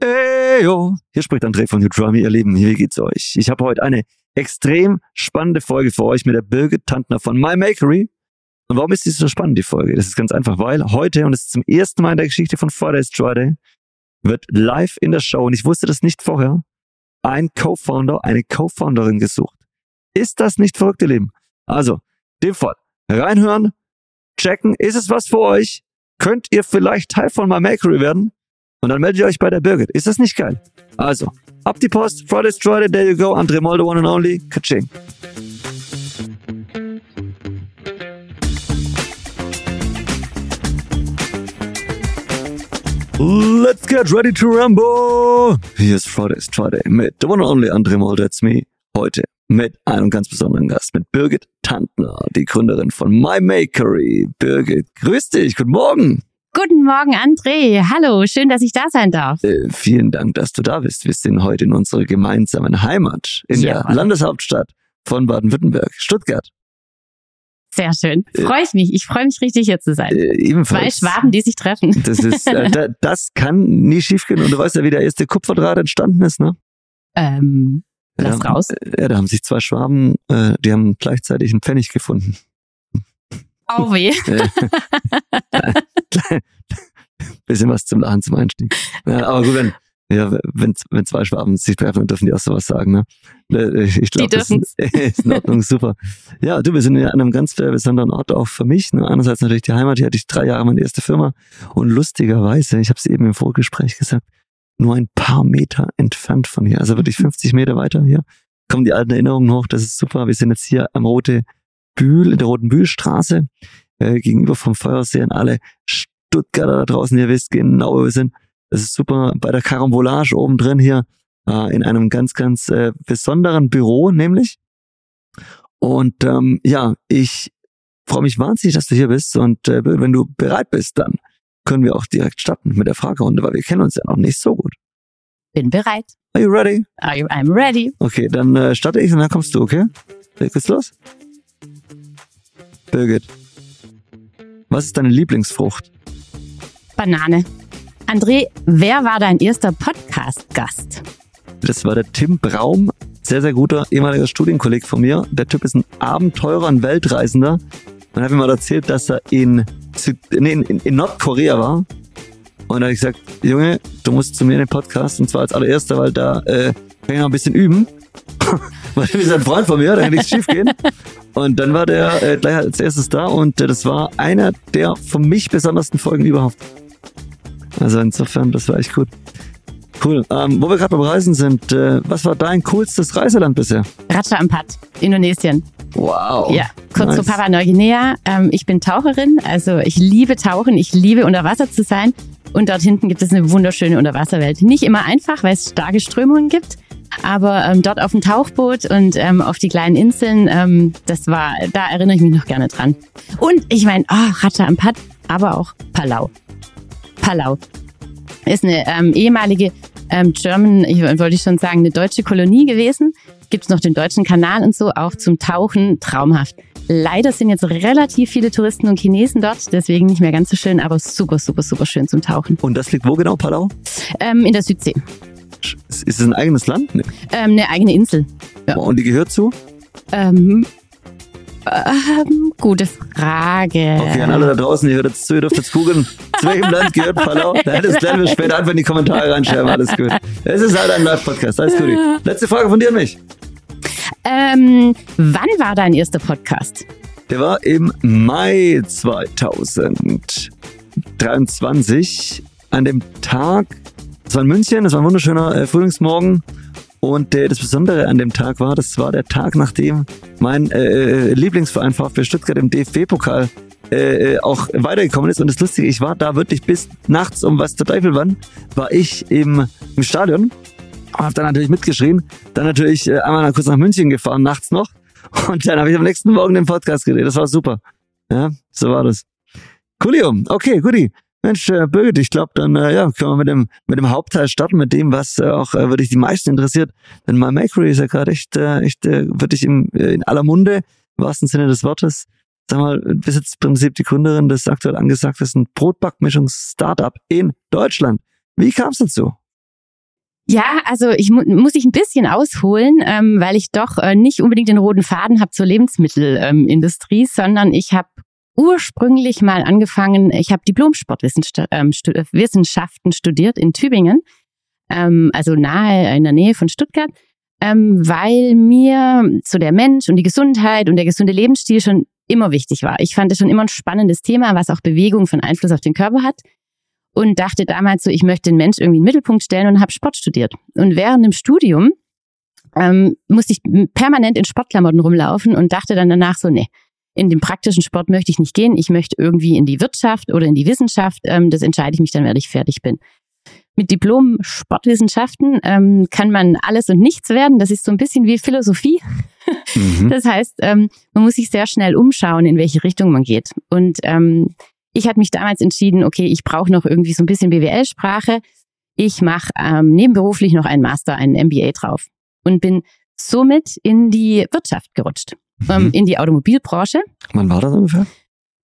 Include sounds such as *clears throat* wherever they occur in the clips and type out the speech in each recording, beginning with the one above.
Eyo. Hier spricht André von Neutrami, ihr Lieben. Wie geht's euch? Ich habe heute eine extrem spannende Folge für euch mit der Birgit Tantner von My Makery. Und warum ist die so spannend, die Folge? Das ist ganz einfach, weil heute, und es ist zum ersten Mal in der Geschichte von Fridays Friday, wird live in der Show, und ich wusste das nicht vorher, ein Co-Founder, eine Co-Founderin gesucht. Ist das nicht verrückt, ihr Lieben? Also, dem Fall, reinhören, checken, ist es was für euch? Könnt ihr vielleicht Teil von My Makery werden? Und dann meldet ihr euch bei der Birgit. Ist das nicht geil? Also, ab die Post, Friday's Friday, there you go, André Molde, one and only, Kaching. Let's get ready to rumble! Hier ist Friday's Friday mit the one and only André Molde, that's me. Heute mit einem ganz besonderen Gast, mit Birgit Tantner, die Gründerin von My Makery. Birgit, grüß dich, guten Morgen. Guten Morgen, André. Hallo, schön, dass ich da sein darf. Äh, vielen Dank, dass du da bist. Wir sind heute in unserer gemeinsamen Heimat, in Ja. der Landeshauptstadt von Baden-Württemberg, Stuttgart. Sehr schön. Freue ich mich. Ich freue mich richtig, hier zu sein. Äh, Zwei ebenfalls. Schwaben, die sich treffen. Das ist, äh, da, *laughs* das kann nie schiefgehen. Und du weißt ja, wie der erste Kupferdraht entstanden ist, ne? Ähm, lass ja, raus. Ja, da haben sich zwei Schwaben, äh, die haben gleichzeitig einen Pfennig gefunden. Oh weh. *laughs* *laughs* Bisschen was zum Lachen zum Einstieg. Ja, aber gut, wenn, ja, wenn, wenn zwei Schwaben sich treffen, dann dürfen die auch sowas sagen, ne? Äh, Ich glaube, das dürfen's. *laughs* ist in Ordnung, super. Ja, du, wir sind ja an einem ganz besonderen Ort auch für mich. Ne? Einerseits natürlich die Heimat, hier hatte ich drei Jahre meine erste Firma. Und lustigerweise, ich habe es eben im Vorgespräch gesagt, nur ein paar Meter entfernt von hier, also wirklich 50 Meter weiter hier, kommen die alten Erinnerungen hoch. Das ist super. Wir sind jetzt hier am Rote Bühl, in der Roten Bühlstraße, äh, gegenüber vom Feuersee alle Stuttgarter da draußen. Ihr wisst genau, wo wir sind. Das ist super. Bei der Karambolage oben drin hier, äh, in einem ganz, ganz äh, besonderen Büro, nämlich. Und ähm, ja, ich freue mich wahnsinnig, dass du hier bist. Und äh, wenn du bereit bist, dann können wir auch direkt starten mit der Fragerunde, weil wir kennen uns ja noch nicht so gut. Bin bereit. Are you ready? Are you, I'm ready. Okay, dann äh, starte ich und dann kommst du, okay? Geht's los? Birgit. Was ist deine Lieblingsfrucht? Banane. André, wer war dein erster Podcast-Gast? Das war der Tim Braum, sehr, sehr guter ehemaliger Studienkolleg von mir. Der Typ ist ein Abenteurer, ein Weltreisender. Und hat mir mal erzählt, dass er in, nee, in, in Nordkorea war. Und da habe ich gesagt, Junge, du musst zu mir in den Podcast. Und zwar als allererster, weil da äh, kann ich noch ein bisschen üben. *laughs* weil du bist ein Freund von mir, da kann nichts schief gehen. Und dann war der äh, gleich als erstes da und äh, das war einer der für mich besondersten Folgen überhaupt. Also insofern, das war echt gut. Cool. Ähm, wo wir gerade beim Reisen sind, äh, was war dein coolstes Reiseland bisher? Raja Ampat, Indonesien. Wow. Ja, kurz zu Nice. Papua Neuguinea. Ähm, ich bin Taucherin, also ich liebe Tauchen, ich liebe unter Wasser zu sein. Und dort hinten gibt es eine wunderschöne Unterwasserwelt. Nicht immer einfach, weil es starke Strömungen gibt. Aber ähm, dort auf dem Tauchboot und ähm, auf die kleinen Inseln, ähm, das war, da erinnere ich mich noch gerne dran. Und ich meine, ah, Raja Ampat, aber auch Palau. Palau ist eine ähm, ehemalige ähm, German, ich wollte ich schon sagen, eine deutsche Kolonie gewesen. Gibt es noch den deutschen Kanal und so, auch zum Tauchen traumhaft. Leider sind jetzt relativ viele Touristen und Chinesen dort, deswegen nicht mehr ganz so schön, aber super, super, super schön zum Tauchen. Und das liegt wo genau, Palau? Ähm, in der Südsee. Ist es ein eigenes Land? Nee. Ähm, eine eigene Insel. Ja. Und die gehört zu? Ähm, ähm, gute Frage. Okay, an alle da draußen, ihr hört jetzt zu, ihr dürft jetzt googeln. Zu welchem Land gehört Palau? Nein, das klären wir später einfach in die Kommentare reinschreiben. Alles gut. Es ist halt ein Live-Podcast. Alles gut. Letzte Frage von dir an mich. Ähm, wann war dein erster Podcast? Der war im Mai 2023 an dem Tag, das war in München, das war ein wunderschöner äh, Frühlingsmorgen. Und äh, das Besondere an dem Tag war, das war der Tag, nachdem mein äh, Lieblingsverein VfB Stuttgart im DFB-Pokal äh, äh, auch weitergekommen ist. Und das Lustige, ich war da wirklich bis nachts um was der Teufel wann, war ich im, im Stadion und habe dann natürlich mitgeschrien. Dann natürlich äh, einmal kurz nach München gefahren, nachts noch. Und dann habe ich am nächsten Morgen den Podcast gedreht. Das war super. Ja, so war das. Coolio. Okay, guti. Mensch, äh, Birgit, ich glaube, dann äh, ja, können wir mit dem, mit dem Hauptteil starten, mit dem, was äh, auch äh, wirklich die meisten interessiert. Denn My Makery ist ja gerade echt, äh, echt äh, wirklich im, äh, in aller Munde, im wahrsten Sinne des Wortes. Sag mal, du bist jetzt im Prinzip die Gründerin des aktuell angesagtesten Brotbackmischungs-Startup in Deutschland. Wie kam es dazu? Ja, also ich mu muss ich ein bisschen ausholen, ähm, weil ich doch äh, nicht unbedingt den roten Faden habe zur Lebensmittelindustrie, ähm, sondern ich habe ursprünglich mal angefangen, ich habe Diplom-Sportwissenschaften ähm, studiert in Tübingen, ähm, also nahe in der Nähe von Stuttgart, ähm, weil mir so der Mensch und die Gesundheit und der gesunde Lebensstil schon immer wichtig war. Ich fand es schon immer ein spannendes Thema, was auch Bewegung von Einfluss auf den Körper hat und dachte damals so, ich möchte den Mensch irgendwie in den Mittelpunkt stellen und habe Sport studiert. Und während dem Studium ähm, musste ich permanent in Sportklamotten rumlaufen und dachte dann danach so, nee, in den praktischen Sport möchte ich nicht gehen, ich möchte irgendwie in die Wirtschaft oder in die Wissenschaft, ähm, das entscheide ich mich dann, wenn ich fertig bin. Mit Diplom Sportwissenschaften ähm, kann man alles und nichts werden. Das ist so ein bisschen wie Philosophie. Mhm. *laughs* Das heißt, ähm, man muss sich sehr schnell umschauen, in welche Richtung man geht. Und ähm, ich hatte mich damals entschieden, okay, ich brauche noch irgendwie so ein bisschen BWL-Sprache. Ich mache ähm, nebenberuflich noch einen Master, einen MBA drauf und bin somit in die Wirtschaft gerutscht, ähm, mhm. in die Automobilbranche. Wann war das ungefähr?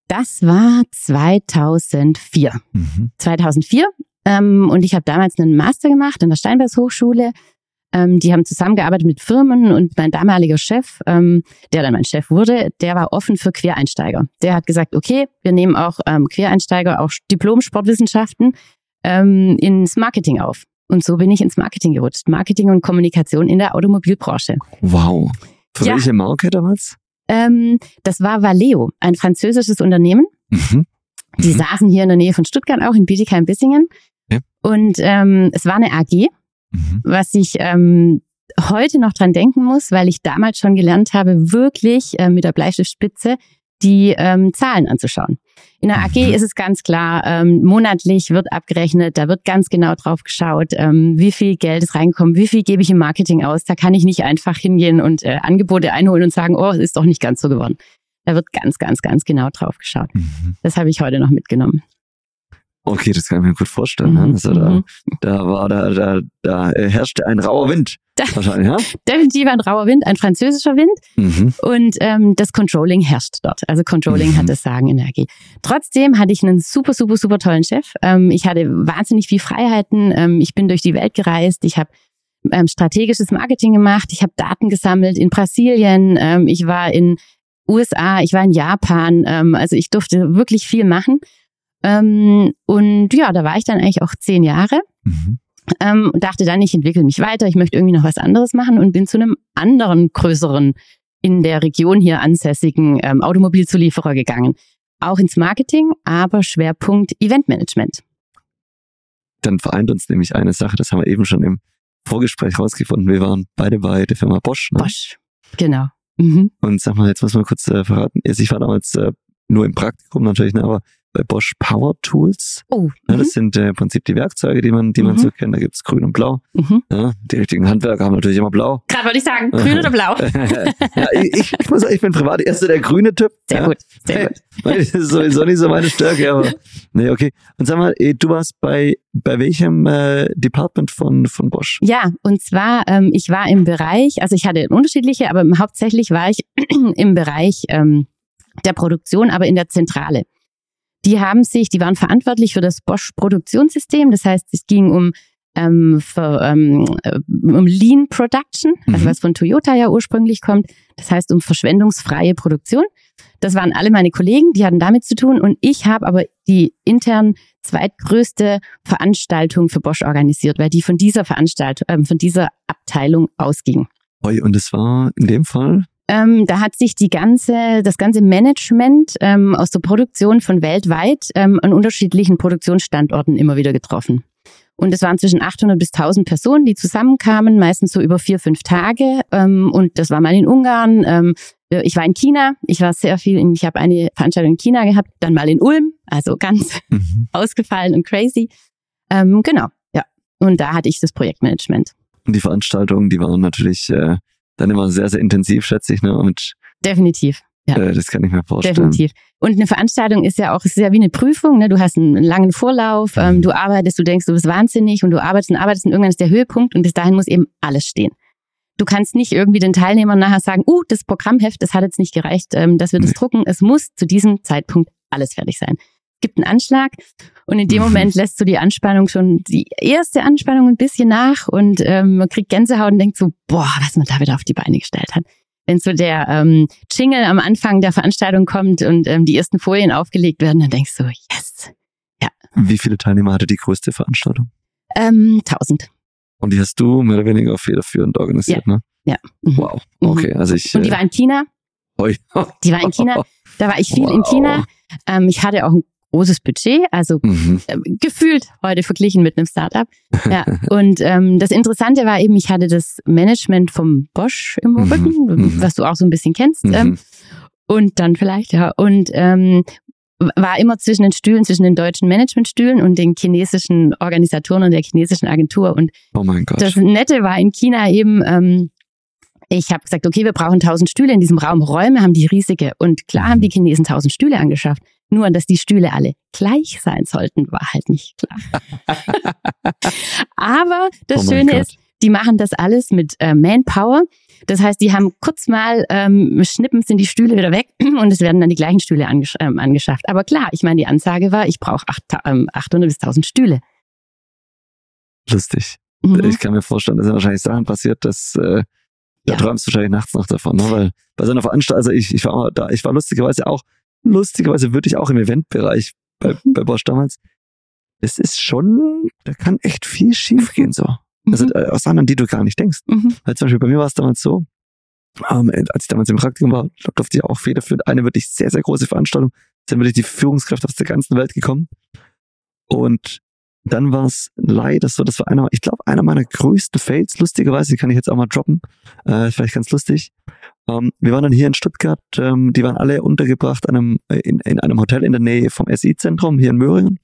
Das war 2004. Mhm. 2004. Ähm, und ich habe damals einen Master gemacht an der Steinbergs Hochschule ähm, die haben zusammengearbeitet mit Firmen und mein damaliger Chef, ähm, der dann mein Chef wurde, der war offen für Quereinsteiger. Der hat gesagt, okay, wir nehmen auch ähm, Quereinsteiger, auch Diplom-Sportwissenschaften ähm, ins Marketing auf. Und so bin ich ins Marketing gerutscht. Marketing und Kommunikation in der Automobilbranche. Wow. Für ja. welche Marke damals? Ähm, das war Valeo, ein französisches Unternehmen. Mhm. Die mhm. saßen hier in der Nähe von Stuttgart auch, in Bietigheim-Bissingen. Ja. Und ähm, es war eine AG mhm. was ich ähm, heute noch dran denken muss, weil ich damals schon gelernt habe, wirklich äh, mit der Bleistiftspitze die ähm, Zahlen anzuschauen. In der AG mhm. ist es ganz klar, ähm, monatlich wird abgerechnet, da wird ganz genau drauf geschaut, ähm, wie viel Geld ist reinkommt, wie viel gebe ich im Marketing aus. Da kann ich nicht einfach hingehen und äh, Angebote einholen und sagen, oh, es ist doch nicht ganz so geworden. Da wird ganz, ganz, ganz genau drauf geschaut. Mhm. Das habe ich heute noch mitgenommen. Okay, das kann ich mir gut vorstellen. Ne? Mhm. Also da, mhm. da war da, da, da herrschte ein rauer Wind. Da, wahrscheinlich, ja? *laughs* Definitiv ein rauer Wind, ein französischer Wind. Mhm. Und ähm, das Controlling herrscht dort. Also Controlling mhm. hat das Sagen in der AG. Trotzdem hatte ich einen super, super, super tollen Chef. Ähm, ich hatte wahnsinnig viel Freiheiten. Ähm, ich bin durch die Welt gereist. Ich habe ähm, strategisches Marketing gemacht. Ich habe Daten gesammelt in Brasilien. Ähm, ich war in USA. Ich war in Japan. Ähm, also ich durfte wirklich viel machen. Ähm, und ja, da war ich dann eigentlich auch zehn Jahre. Mhm. Ähm, und dachte dann, ich entwickle mich weiter, ich möchte irgendwie noch was anderes machen und bin zu einem anderen größeren in der Region hier ansässigen ähm, Automobilzulieferer gegangen. Auch ins Marketing, aber Schwerpunkt Eventmanagement. Dann vereint uns nämlich eine Sache, das haben wir eben schon im Vorgespräch rausgefunden. Wir waren beide bei der Firma Bosch. Ne? Bosch, genau. Mhm. Und sag mal, jetzt muss man kurz äh, verraten. Ich war damals äh, nur im Praktikum natürlich, ne, aber bei Bosch Power Tools. Oh, ja, das mhm. sind äh, im Prinzip die Werkzeuge, die man, die man mhm. so kennt. Da gibt's grün und blau. Mhm. Ja, die richtigen Handwerker haben natürlich immer blau. Gerade wollte ich sagen, grün oder blau. *laughs* ja, ich, ich, muss sagen, ich bin privat erst der grüne Typ. Sehr ja. gut, sehr gut. *laughs* das ist sowieso nicht so meine Stärke, aber *laughs* nee, okay. Und sag mal, du warst bei bei welchem äh, Department von von Bosch? Ja, und zwar ähm, ich war im Bereich, also ich hatte unterschiedliche, aber hauptsächlich war ich *clears throat* im Bereich ähm, der Produktion, aber in der Zentrale. Die haben sich, die waren verantwortlich für das Bosch Produktionssystem. Das heißt, es ging um ähm, für, ähm, äh, um Lean Production, also mhm. was von Toyota ja ursprünglich kommt. Das heißt um verschwendungsfreie Produktion. Das waren alle meine Kollegen, die hatten damit zu tun. Und ich habe aber die intern zweitgrößte Veranstaltung für Bosch organisiert, weil die von dieser Veranstaltung, äh, von dieser Abteilung ausging. Und es war in dem Fall? Ähm, da hat sich die ganze, das ganze Management ähm, aus der Produktion von weltweit ähm, an unterschiedlichen Produktionsstandorten immer wieder getroffen. Und es waren zwischen 800 bis 1000 Personen, die zusammenkamen, meistens so über vier, fünf Tage. Ähm, und das war mal in Ungarn. Ähm, ich war in China. Ich war sehr viel in, ich habe eine Veranstaltung in China gehabt, dann mal in Ulm, also ganz *laughs* mhm. ausgefallen und crazy. Ähm, genau, ja. Und da hatte ich das Projektmanagement. Und die Veranstaltungen, die waren natürlich äh, dann immer sehr, sehr intensiv, schätze ich. Ne? Und, Definitiv. Ja. Äh, das kann ich mir vorstellen. Definitiv. Und eine Veranstaltung ist ja auch, ist ja wie eine Prüfung. Ne? Du hast einen langen Vorlauf, ähm, mhm. du arbeitest, du denkst, du bist wahnsinnig und du arbeitest und arbeitest und irgendwann ist der Höhepunkt und bis dahin muss eben alles stehen. Du kannst nicht irgendwie den Teilnehmern nachher sagen, uh, das Programmheft, das hat jetzt nicht gereicht, ähm, dass wir das nee. drucken. Es muss zu diesem Zeitpunkt alles fertig sein. Gibt einen Anschlag und in dem Mhm. Moment lässt so die Anspannung schon, die erste Anspannung ein bisschen nach und ähm, man kriegt Gänsehaut und denkt so, boah, was man da wieder auf die Beine gestellt hat. Wenn so der ähm, Jingle am Anfang der Veranstaltung kommt und ähm, die ersten Folien aufgelegt werden, dann denkst du, yes, Wie viele Teilnehmer hatte die größte Veranstaltung? ähm, 1000. Und die hast du mehr oder weniger federführend organisiert, ne? Ja. Mhm. Wow. Mhm. Okay, also ich. Und die war in China. *laughs* Oi. Die war in China. Da war ich viel in Wow. China. Ähm, ich hatte auch ein großes Budget, also Mhm. äh, gefühlt heute verglichen mit einem Startup. Ja. *laughs* Und ähm, das Interessante war eben, ich hatte das Management vom Bosch im Mhm. Rücken, Mhm. was du auch so ein bisschen kennst. Ähm, Mhm. und dann vielleicht, ja. Und ähm, war immer zwischen den Stühlen, zwischen den deutschen Managementstühlen und den chinesischen Organisatoren und der chinesischen Agentur. Und Oh mein Gott. das Nette war in China eben, ähm, ich habe gesagt, okay, wir brauchen 1000 Stühle in diesem Raum. Räume haben die riesige. Und klar haben die Chinesen 1000 Stühle angeschafft. Nur, dass die Stühle alle gleich sein sollten, war halt nicht klar. *laughs* Aber das Oh Schöne Gott. ist, die machen das alles mit äh, Manpower. Das heißt, die haben kurz mal ähm, schnippen sind die Stühle wieder weg *clears throat* und es werden dann die gleichen Stühle angesch ähm, angeschafft. Aber klar, ich meine, die Ansage war, ich brauche ähm, 800 bis 1000 Stühle. Lustig. Mhm. Ich kann mir vorstellen, dass ja wahrscheinlich Sachen passiert, dass äh, da Ja. träumst du wahrscheinlich nachts noch davon, ne? Weil bei so einer Veranstaltung, also ich, ich war da, ich war lustigerweise auch, lustigerweise wirklich auch im Eventbereich bei, Mhm. bei Bosch damals. Es ist schon, da kann echt viel schief gehen so. Also Mhm. äh, aus Sachen, an die du gar nicht denkst. Mhm. Weil zum Beispiel bei mir war es damals so, ähm, als ich damals im Praktikum war, durfte ich auch federführend eine wirklich sehr, sehr große Veranstaltung. Sind wirklich die Führungskräfte aus der ganzen Welt gekommen. Und dann war es leider so, das war einer, ich glaube, einer meiner größten Fails, lustigerweise, die kann ich jetzt auch mal droppen, äh, vielleicht ganz lustig. Ähm, wir waren dann hier in Stuttgart, ähm, die waren alle untergebracht an einem, äh, in, in einem Hotel in der Nähe vom SI-Zentrum hier in Möhringen.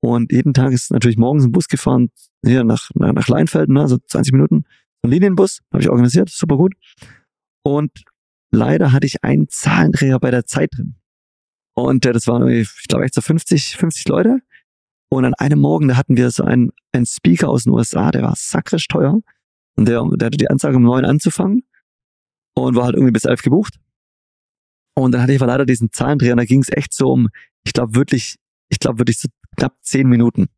Und jeden Tag ist natürlich morgens ein Bus gefahren, hier nach, nach, nach Leinfelden, ne, so 20 Minuten. Ein Linienbus, habe ich organisiert, super gut. Und leider hatte ich einen Zahlendreher bei der Zeit drin. Und äh, das waren, ich glaube, echt so 50, 50 Leute. Und an einem Morgen, da hatten wir so einen, einen Speaker aus den USA, der war sakrisch teuer. Und der, der hatte die Ansage, um neun anzufangen. Und war halt irgendwie bis elf gebucht. Und dann hatte ich aber leider diesen Zahlendreher und da ging es echt so um, ich glaube wirklich, ich glaube wirklich so knapp zehn Minuten.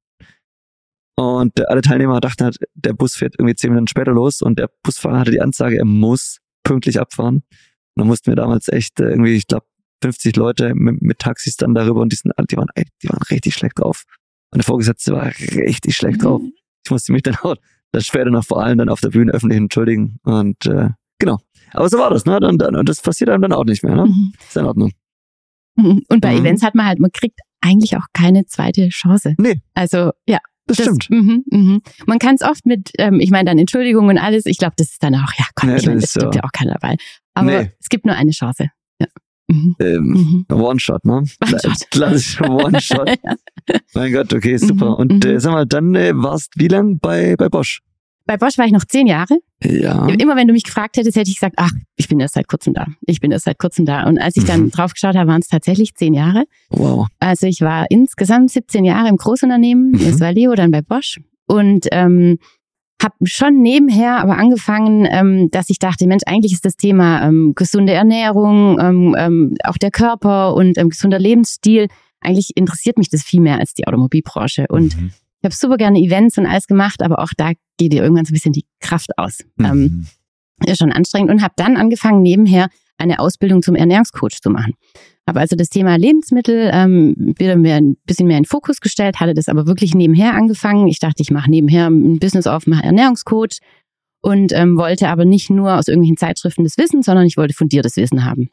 Und alle Teilnehmer dachten halt, der Bus fährt irgendwie zehn Minuten später los und der Busfahrer hatte die Ansage, er muss pünktlich abfahren. Und dann mussten wir damals echt äh, irgendwie, ich glaube, 50 Leute mit, mit Taxis dann darüber und die, sind, die, waren, die waren richtig schlecht drauf. Der Vorgesetzte war richtig schlecht drauf. Ich musste mich dann *laughs* auch das später noch vor allem dann auf der Bühne öffentlich entschuldigen. Und äh, genau. Aber so war das, ne? Und, und das passiert einem dann auch nicht mehr, ne? Mhm. Ist in Ordnung. Mhm. Und bei Mhm. Events hat man halt, man kriegt eigentlich auch keine zweite Chance. Nee. Also ja, Das, stimmt. Mhm, mhm. Man kann es oft mit, ähm, ich meine dann Entschuldigung und alles. Ich glaube, das ist dann auch, ja, Gott, Ja, ich meine, das ist gibt ja- ja auch keiner dabei. Aber Nee. es gibt nur eine Chance. Mhm. Ähm, Mhm. One-Shot, ne? One-Shot. *laughs* Klassischer One-Shot. *laughs* mein Gott, okay, super. Mhm, Und äh, mhm. sag mal, dann äh, warst wie lang bei, bei Bosch? Bei Bosch war ich noch zehn Jahre. Ja. Immer wenn du mich gefragt hättest, hätte ich gesagt, ach, ich bin erst seit kurzem da. Ich bin erst seit kurzem da. Und als ich dann Mhm. drauf geschaut habe, waren es tatsächlich zehn Jahre. Wow. Also ich war insgesamt 17 Jahre im Großunternehmen, das war Leo, dann bei Bosch und ähm, habe schon nebenher aber angefangen, ähm, dass ich dachte, Mensch, eigentlich ist das Thema ähm, gesunde Ernährung, ähm, ähm, auch der Körper und ähm, gesunder Lebensstil, eigentlich interessiert mich das viel mehr als die Automobilbranche. Und Mhm. ich habe super gerne Events und alles gemacht, aber auch da geht dir irgendwann so ein bisschen die Kraft aus. Ähm, Mhm. ist schon anstrengend und habe dann angefangen, nebenher eine Ausbildung zum Ernährungscoach zu machen. Habe also das Thema Lebensmittel ähm, wieder mehr, ein bisschen mehr in Fokus gestellt, hatte das aber wirklich nebenher angefangen. Ich dachte, ich mache nebenher ein Business auf, mache Ernährungscoach und ähm, wollte aber nicht nur aus irgendwelchen Zeitschriften das Wissen, sondern ich wollte fundiertes Wissen haben.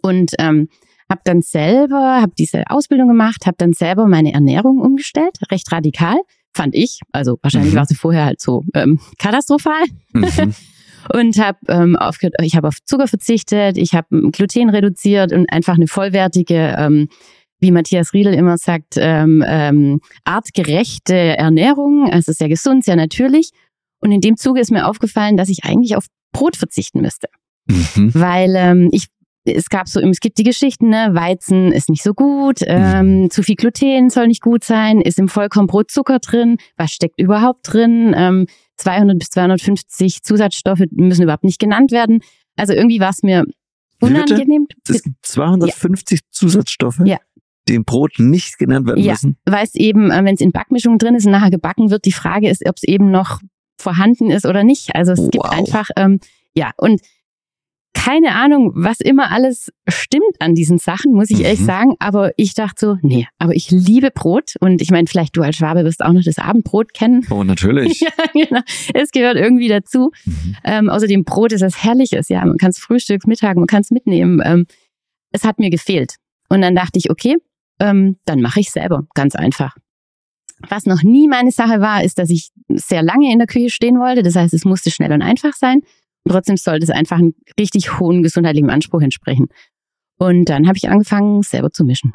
Und ähm, habe dann selber, habe diese Ausbildung gemacht, habe dann selber meine Ernährung umgestellt, recht radikal, fand ich. Also wahrscheinlich Mhm. war sie vorher halt so ähm, katastrophal Mhm. *laughs* und habe ähm, aufgehört, ich habe auf Zucker verzichtet, ich habe Gluten reduziert und einfach eine vollwertige, ähm, wie Matthias Riedel immer sagt, ähm, ähm, artgerechte Ernährung, also sehr gesund, sehr natürlich. Und in dem Zuge ist mir aufgefallen, dass ich eigentlich auf Brot verzichten müsste, Mhm. weil ähm, ich es gab so, es gibt die Geschichten, ne, Weizen ist nicht so gut, ähm, zu viel Gluten soll nicht gut sein, ist im Vollkornbrot Zucker drin, was steckt überhaupt drin? Ähm, 200 bis 250 Zusatzstoffe müssen überhaupt nicht genannt werden. Also irgendwie war es mir unangenehm. Es gibt 250 Zusatzstoffe. Ja. die im Brot nicht genannt werden Ja, müssen? weil es eben, äh, wenn es in Backmischung drin ist und nachher gebacken wird, die Frage ist, ob es eben noch vorhanden ist oder nicht. Also es gibt Wow. einfach, ähm, ja, und keine Ahnung, was immer alles stimmt an diesen Sachen, muss ich ehrlich Mhm. sagen. Aber ich dachte so, nee, aber ich liebe Brot und ich meine, vielleicht du als Schwabe wirst auch noch das Abendbrot kennen. Oh, natürlich. *laughs* ja, genau. Es gehört irgendwie dazu. Mhm. Ähm, außerdem Brot ist was Herrliches, ja. Man kann es frühstücks, Mittag, man kann es mitnehmen. Ähm, es hat mir gefehlt. Und dann dachte ich, okay, ähm, dann mache ich selber, ganz einfach. Was noch nie meine Sache war, ist, dass ich sehr lange in der Küche stehen wollte. Das heißt, es musste schnell und einfach sein. Trotzdem sollte es einfach einen richtig hohen gesundheitlichen Anspruch entsprechen. Und dann habe ich angefangen, selber zu mischen.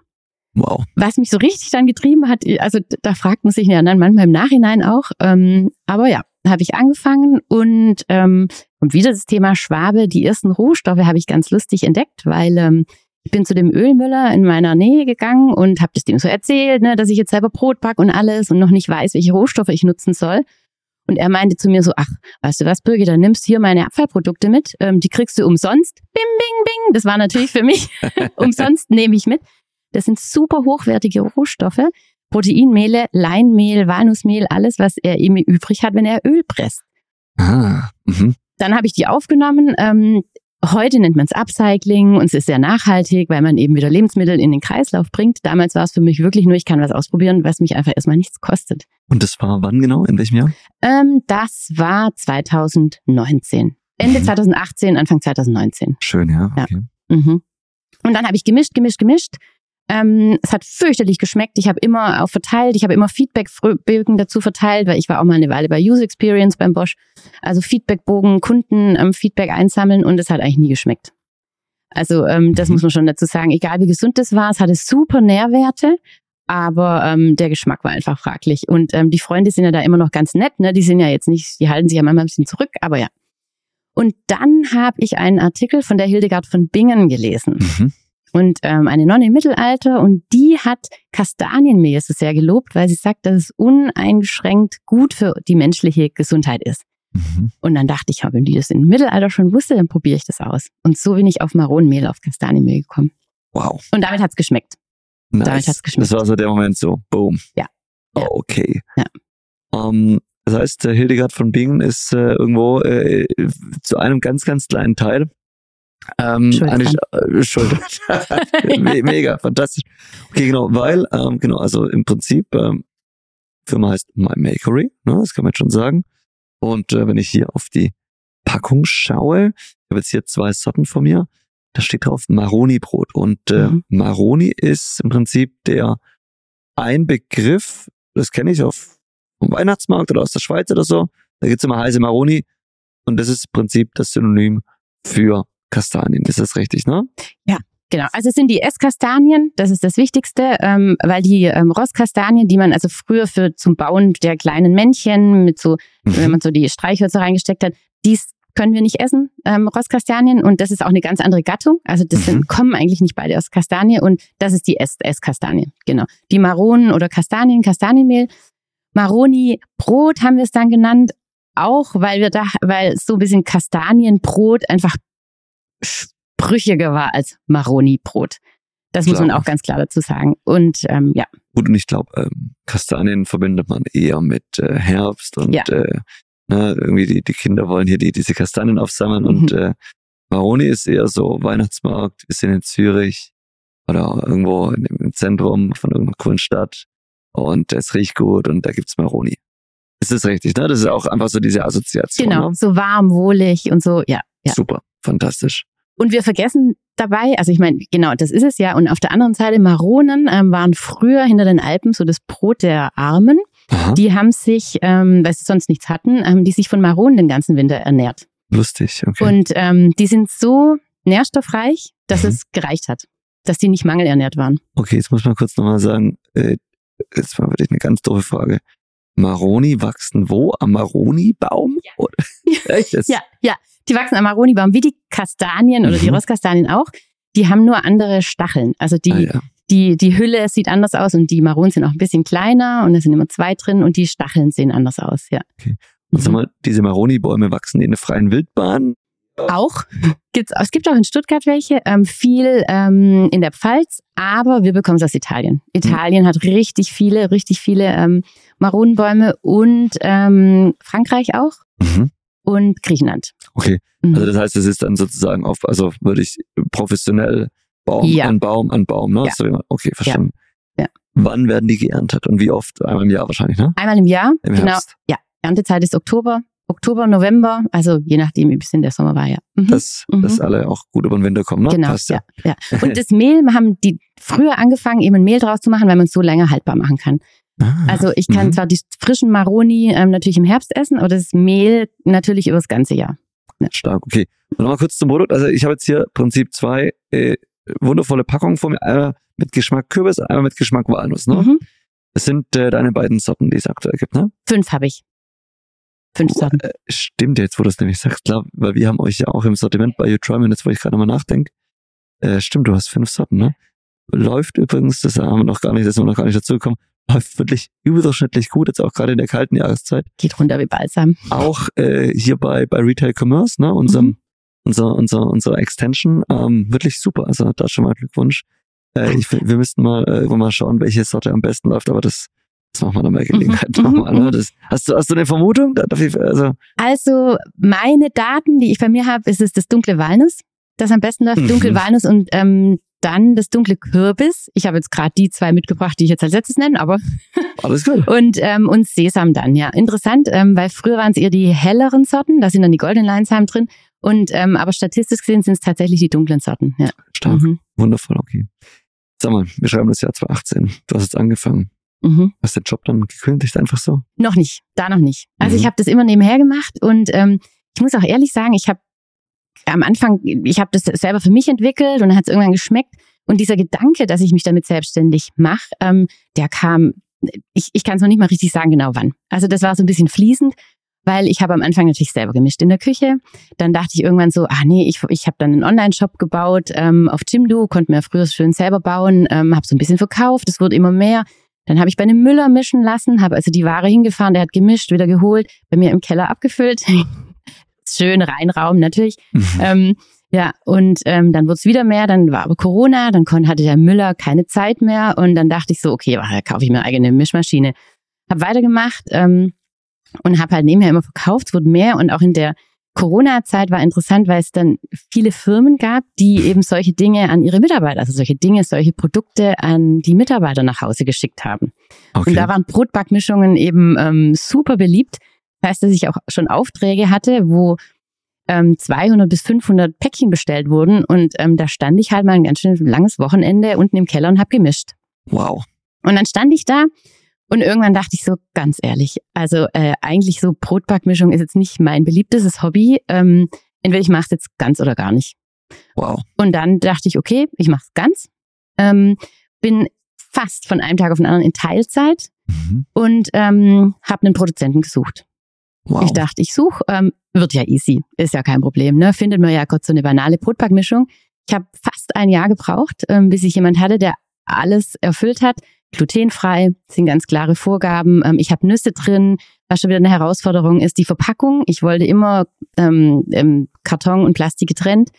Wow. Was mich so richtig dann getrieben hat, also da fragt man sich ja dann manchmal im Nachhinein auch. Ähm, aber ja, habe ich angefangen und ähm, und wieder das Thema Schwabe. Die ersten Rohstoffe habe ich ganz lustig entdeckt, weil ähm, ich bin zu dem Ölmüller in meiner Nähe gegangen und habe das dem so erzählt, ne, dass ich jetzt selber Brot back und alles und noch nicht weiß, welche Rohstoffe ich nutzen soll. Und er meinte zu mir so, ach, weißt du was, Birgit, dann nimmst du hier meine Abfallprodukte mit, ähm, die kriegst du umsonst. Bing, bing, bing. Das war natürlich für mich *laughs* umsonst, nehme ich mit. Das sind super hochwertige Rohstoffe. Proteinmehle, Leinmehl, Walnussmehl, alles, was er eben übrig hat, wenn er Öl presst. Ah. Mhm. Dann habe ich die aufgenommen. Ähm, heute nennt man es Upcycling und es ist sehr nachhaltig, weil man eben wieder Lebensmittel in den Kreislauf bringt. Damals war es für mich wirklich nur, ich kann was ausprobieren, was mich einfach erstmal nichts kostet. Und das war wann genau? In welchem Jahr? Ähm, das war 2019. Ende Mhm. 2018, Anfang 2019. Schön, ja. Ja. Okay. Mhm. Und dann habe ich gemischt, gemischt, gemischt. Ähm, es hat fürchterlich geschmeckt. Ich habe immer auch verteilt. Ich habe immer Feedbackbögen dazu verteilt, weil ich war auch mal eine Weile bei User Experience beim Bosch. Also Feedbackbogen, Kunden ähm, Feedback einsammeln und es hat eigentlich nie geschmeckt. Also ähm, das Mhm. muss man schon dazu sagen. Egal wie gesund das war, es hatte super Nährwerte, aber ähm, der Geschmack war einfach fraglich. Und ähm, die Freunde sind ja da immer noch ganz nett. Ne? Die sind ja jetzt nicht, die halten sich ja manchmal ein bisschen zurück, aber ja. Und dann habe ich einen Artikel von der Hildegard von Bingen gelesen Mhm. Und ähm, eine Nonne im Mittelalter und die hat Kastanienmehl so sehr gelobt, weil sie sagt, dass es uneingeschränkt gut für die menschliche Gesundheit ist. Mhm. Und dann dachte ich, wenn die das im Mittelalter schon wusste, dann probiere ich das aus. Und so bin ich auf Maronenmehl, auf Kastanienmehl gekommen. Wow. Und damit hat's geschmeckt. Damit Nice. hat's geschmeckt. Das war so der Moment so, boom. Ja. Ja. Okay. Ja. Ähm, das heißt, äh, Hildegard von Bingen ist äh, irgendwo äh, zu einem ganz, ganz kleinen Teil ähm, Schuld eigentlich äh, schuld. *laughs* Me mega, fantastisch. Okay, genau, weil, ähm, genau, also im Prinzip, ähm, Firma heißt My Makery, ne, das kann man jetzt schon sagen. Und äh, wenn ich hier auf die Packung schaue, ich habe jetzt hier zwei Sorten von mir, da steht drauf Maroni-Brot. Und äh, Mhm. Maroni ist im Prinzip der ein Begriff, das kenne ich auf vom Weihnachtsmarkt oder aus der Schweiz oder so. Da gibt's immer heiße Maroni. Und das ist im Prinzip das Synonym für Kastanien. Ist das richtig, ne? Genau, also es sind die Esskastanien, das ist das Wichtigste, ähm, weil die ähm, Rostkastanien, die man also früher für zum Bauen der kleinen Männchen mit so, wenn Mhm. man so die Streichhölzer reingesteckt hat, dies können wir nicht essen, ähm, Rostkastanien und das ist auch eine ganz andere Gattung. Also das Mhm. sind, kommen eigentlich nicht beide aus Kastanie und das ist die Ess Esskastanie, genau. Die Maronen oder Kastanien, Kastanienmehl. Maroni Brot haben wir es dann genannt, auch weil wir da, weil so ein bisschen Kastanienbrot einfach sprüchiger war als Maroni-Brot. Das muss man Klar. auch ganz klar dazu sagen. Und ähm, ja, Gut, und ich glaube, ähm, Kastanien verbindet man eher mit äh, Herbst und Ja. äh, ne, irgendwie die, die Kinder wollen hier die, diese Kastanien aufsammeln Mhm. und äh, Maroni ist eher so Weihnachtsmarkt, wir sind in Zürich oder irgendwo in, im Zentrum von irgendeiner coolen Stadt und es riecht gut und da gibt's Maroni. Ist das richtig, ne? Das ist auch einfach so diese Assoziation. genau, Ne? so warm, wohlig und so, ja. ja. Super, fantastisch. Und wir vergessen dabei, also ich meine, genau, das ist es ja. Und auf der anderen Seite, Maronen ähm, waren früher hinter den Alpen so das Brot der Armen. Aha, Die haben sich, ähm, weil sie sonst nichts hatten, haben die sich von Maronen den ganzen Winter ernährt. lustig, okay. Und ähm, die sind so nährstoffreich, dass Mhm. es gereicht hat. Dass die nicht mangelernährt waren. Okay, jetzt muss man kurz nochmal sagen, äh, jetzt war wirklich eine ganz doofe Frage. Maroni wachsen wo? Am Maroni-Baum? Ja. *laughs* Ja, ja. Die wachsen am Maronibaum, wie die Kastanien oder die Mhm. Rostkastanien auch. Die haben nur andere Stacheln. Also die, Ah, ja. die, die Hülle sieht anders aus und die Maronen sind auch ein bisschen kleiner und da sind immer zwei drin und die Stacheln sehen anders aus, ja. Und sag Mhm. mal, diese Maroni-Bäume wachsen in der freien Wildbahn? Auch. Gibt's, es gibt auch in Stuttgart welche, ähm, viel ähm, in der Pfalz, aber wir bekommen es aus Italien. Italien hat richtig viele, richtig viele ähm, Maronenbäume und ähm, Frankreich auch Mhm. und Griechenland. Okay. Mhm. Also das heißt, es ist dann sozusagen auf, also würde ich professionell Baum Ja. an Baum an Baum, ne? Ja, okay, verstanden. Ja. Wann werden die geerntet und wie oft? Einmal im Jahr wahrscheinlich, ne? Einmal im Jahr, Im genau. Herbst. Ja, Erntezeit ist Oktober, Oktober, November, also je nachdem, wie bisschen der Sommer war, ja. Mhm. Dass, Mhm. dass alle auch gut über den Winter kommen, ne? Genau, Passt ja. ja. *laughs* Und das Mehl wir haben die früher angefangen, eben ein Mehl draus zu machen, weil man es so länger haltbar machen kann. Ah, Also ich kann Mhm. zwar die frischen Maroni ähm, natürlich im Herbst essen, aber das Mehl natürlich über das ganze Jahr. Stark, okay. Und nochmal kurz zum Produkt. Also ich habe jetzt hier im Prinzip zwei äh, wundervolle Packungen vor mir. Einmal mit Geschmack Kürbis, einmal mit Geschmack Walnuss. Ne? Mhm. Das sind äh, deine beiden Sorten, die es aktuell gibt, ne? Fünf habe ich. Fünf Sorten. Äh, stimmt jetzt, wo du es nämlich sagst, klar, weil wir haben euch ja auch im Sortiment bei You Try Me, jetzt wo ich gerade nochmal nachdenke. Äh, stimmt, du hast fünf Sorten, ne? Läuft übrigens, das haben wir noch gar nicht, das sind wir noch gar nicht dazu gekommen, läuft wirklich überdurchschnittlich gut, jetzt auch gerade in der kalten Jahreszeit. Geht runter wie Balsam. Auch äh, hier bei, bei Retail Commerce, ne, unserem, Mhm. unser, unser, unsere Extension, ähm, wirklich super. Also da schon mal Glückwunsch. Äh, ich, wir müssten mal, äh, mal schauen, welche Sorte am besten läuft, aber das, das machen wir dann bei Gelegenheit Mhm, nochmal. mhm, Ne? Das, hast, du, hast du eine Vermutung? Also, Also meine Daten, die ich bei mir habe, ist es das dunkle Walnuss, das am besten läuft. Mhm. Dunkle Walnuss und ähm, dann das dunkle Kürbis. Ich habe jetzt gerade die zwei mitgebracht, die ich jetzt als letztes nenne, aber *laughs* alles gut. und ähm, und Sesam dann. Ja, interessant, ähm, weil früher waren es eher die helleren Sorten, da sind dann die Golden Lionsheim drin. Und ähm, aber statistisch gesehen sind es tatsächlich die dunklen Sorten. Ja. Stark. Mhm. Wundervoll, okay. Sag mal, wir schreiben das Jahr 2018. Du hast jetzt angefangen. Mhm. Hast den Job dann gekündigt, einfach so? Noch nicht, da noch nicht. Also Mhm. ich habe das immer nebenher gemacht und ähm, ich muss auch ehrlich sagen, ich habe am Anfang, ich habe das selber für mich entwickelt und dann hat es irgendwann geschmeckt. Und dieser Gedanke, dass ich mich damit selbstständig mache, ähm, der kam, ich, ich kann es noch nicht mal richtig sagen, genau wann. Also das war so ein bisschen fließend, weil ich habe am Anfang natürlich selber gemischt in der Küche. Dann dachte ich irgendwann so, ah nee, ich, ich habe dann einen Online-Shop gebaut ähm, auf Jimdo, konnte mir früher schön selber bauen, ähm, habe so ein bisschen verkauft, es wurde immer mehr. Dann habe ich bei einem Müller mischen lassen, habe also die Ware hingefahren, der hat gemischt, wieder geholt, bei mir im Keller abgefüllt. *laughs* Schön Reinraum natürlich. Mhm. Ähm, ja, und ähm, dann wurde es wieder mehr, dann war aber Corona, dann kon, hatte der Müller keine Zeit mehr und dann dachte ich so, okay, da kaufe ich mir eine eigene Mischmaschine. Hab weitergemacht ähm, und habe halt nebenher immer verkauft, es wurde mehr und auch in der Corona-Zeit war interessant, weil es dann viele Firmen gab, die eben solche Dinge an ihre Mitarbeiter, also solche Dinge, solche Produkte an die Mitarbeiter nach Hause geschickt haben. Okay. Und da waren Brotbackmischungen eben ähm, super beliebt. Das heißt, dass ich auch schon Aufträge hatte, wo ähm, 200 bis 500 Päckchen bestellt wurden. Und ähm, da stand ich halt mal ein ganz schön langes Wochenende unten im Keller und habe gemischt. wow. Und dann stand ich da und irgendwann dachte ich so, ganz ehrlich, also äh, eigentlich so Brotbackmischung ist jetzt nicht mein beliebtestes Hobby. Ähm, entweder ich mache es jetzt ganz oder gar nicht. Wow. Und dann dachte ich, okay, ich mache es ganz. Ähm, bin fast von einem Tag auf den anderen in Teilzeit Mhm. und ähm, habe einen Produzenten gesucht. Wow. Ich dachte, ich suche, ähm, wird ja easy, ist ja kein Problem. Ne? Findet man ja kurz so eine banale Brotbackmischung. Ich habe fast ein Jahr gebraucht, ähm, bis ich jemand hatte, der alles erfüllt hat. Glutenfrei, sind ganz klare Vorgaben. Ähm, ich habe Nüsse drin. Was schon wieder eine Herausforderung ist, die Verpackung. Ich wollte immer ähm, ähm, Karton und Plastik getrennt.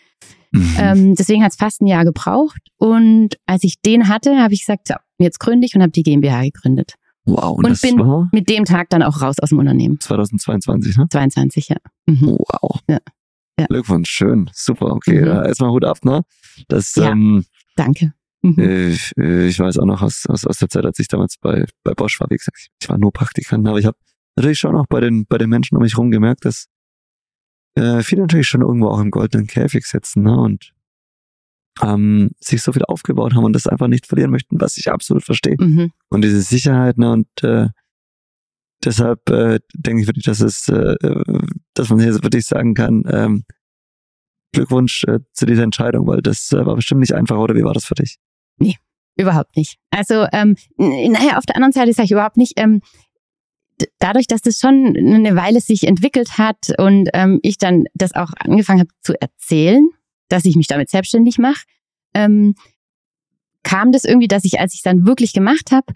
Mhm. Ähm, deswegen hat es fast ein Jahr gebraucht. Und als ich den hatte, habe ich gesagt, so, jetzt gründe ich und habe die GmbH gegründet. wow. Und, und bin- Mit dem Tag dann auch raus aus dem Unternehmen. 2022, ne? 22, ja. Mhm. Wow. Ja. Ja. Glückwunsch, schön, super, okay. Mhm. Ja, erstmal Hut ab, ne? Das, Ja. ähm, Danke. Mhm. äh, äh, ich weiß auch noch aus, aus, aus der Zeit, als ich damals bei, bei Bosch war, wie gesagt, ich, ich war nur Praktikant, aber ich habe natürlich schon auch bei den, bei den Menschen um mich herum gemerkt, dass äh, viele natürlich schon irgendwo auch im goldenen Käfig sitzen, ne? Und ähm, sich so viel aufgebaut haben und das einfach nicht verlieren möchten, was ich absolut verstehe. Mhm. und diese Sicherheit, ne, und äh, deshalb äh, denke ich wirklich, dass es, äh, dass man hier wirklich sagen kann, ähm, Glückwunsch äh, zu dieser Entscheidung, weil das äh, war bestimmt nicht einfach, oder wie war das für dich? Überhaupt nicht. Also, ähm, naja, auf der anderen Seite sage ich überhaupt nicht, ähm, dadurch, dass das schon eine Weile sich entwickelt hat und ähm, ich dann das auch angefangen habe zu erzählen, dass ich mich damit selbstständig mache, ähm, kam das irgendwie, dass ich, als ich dann wirklich gemacht habe,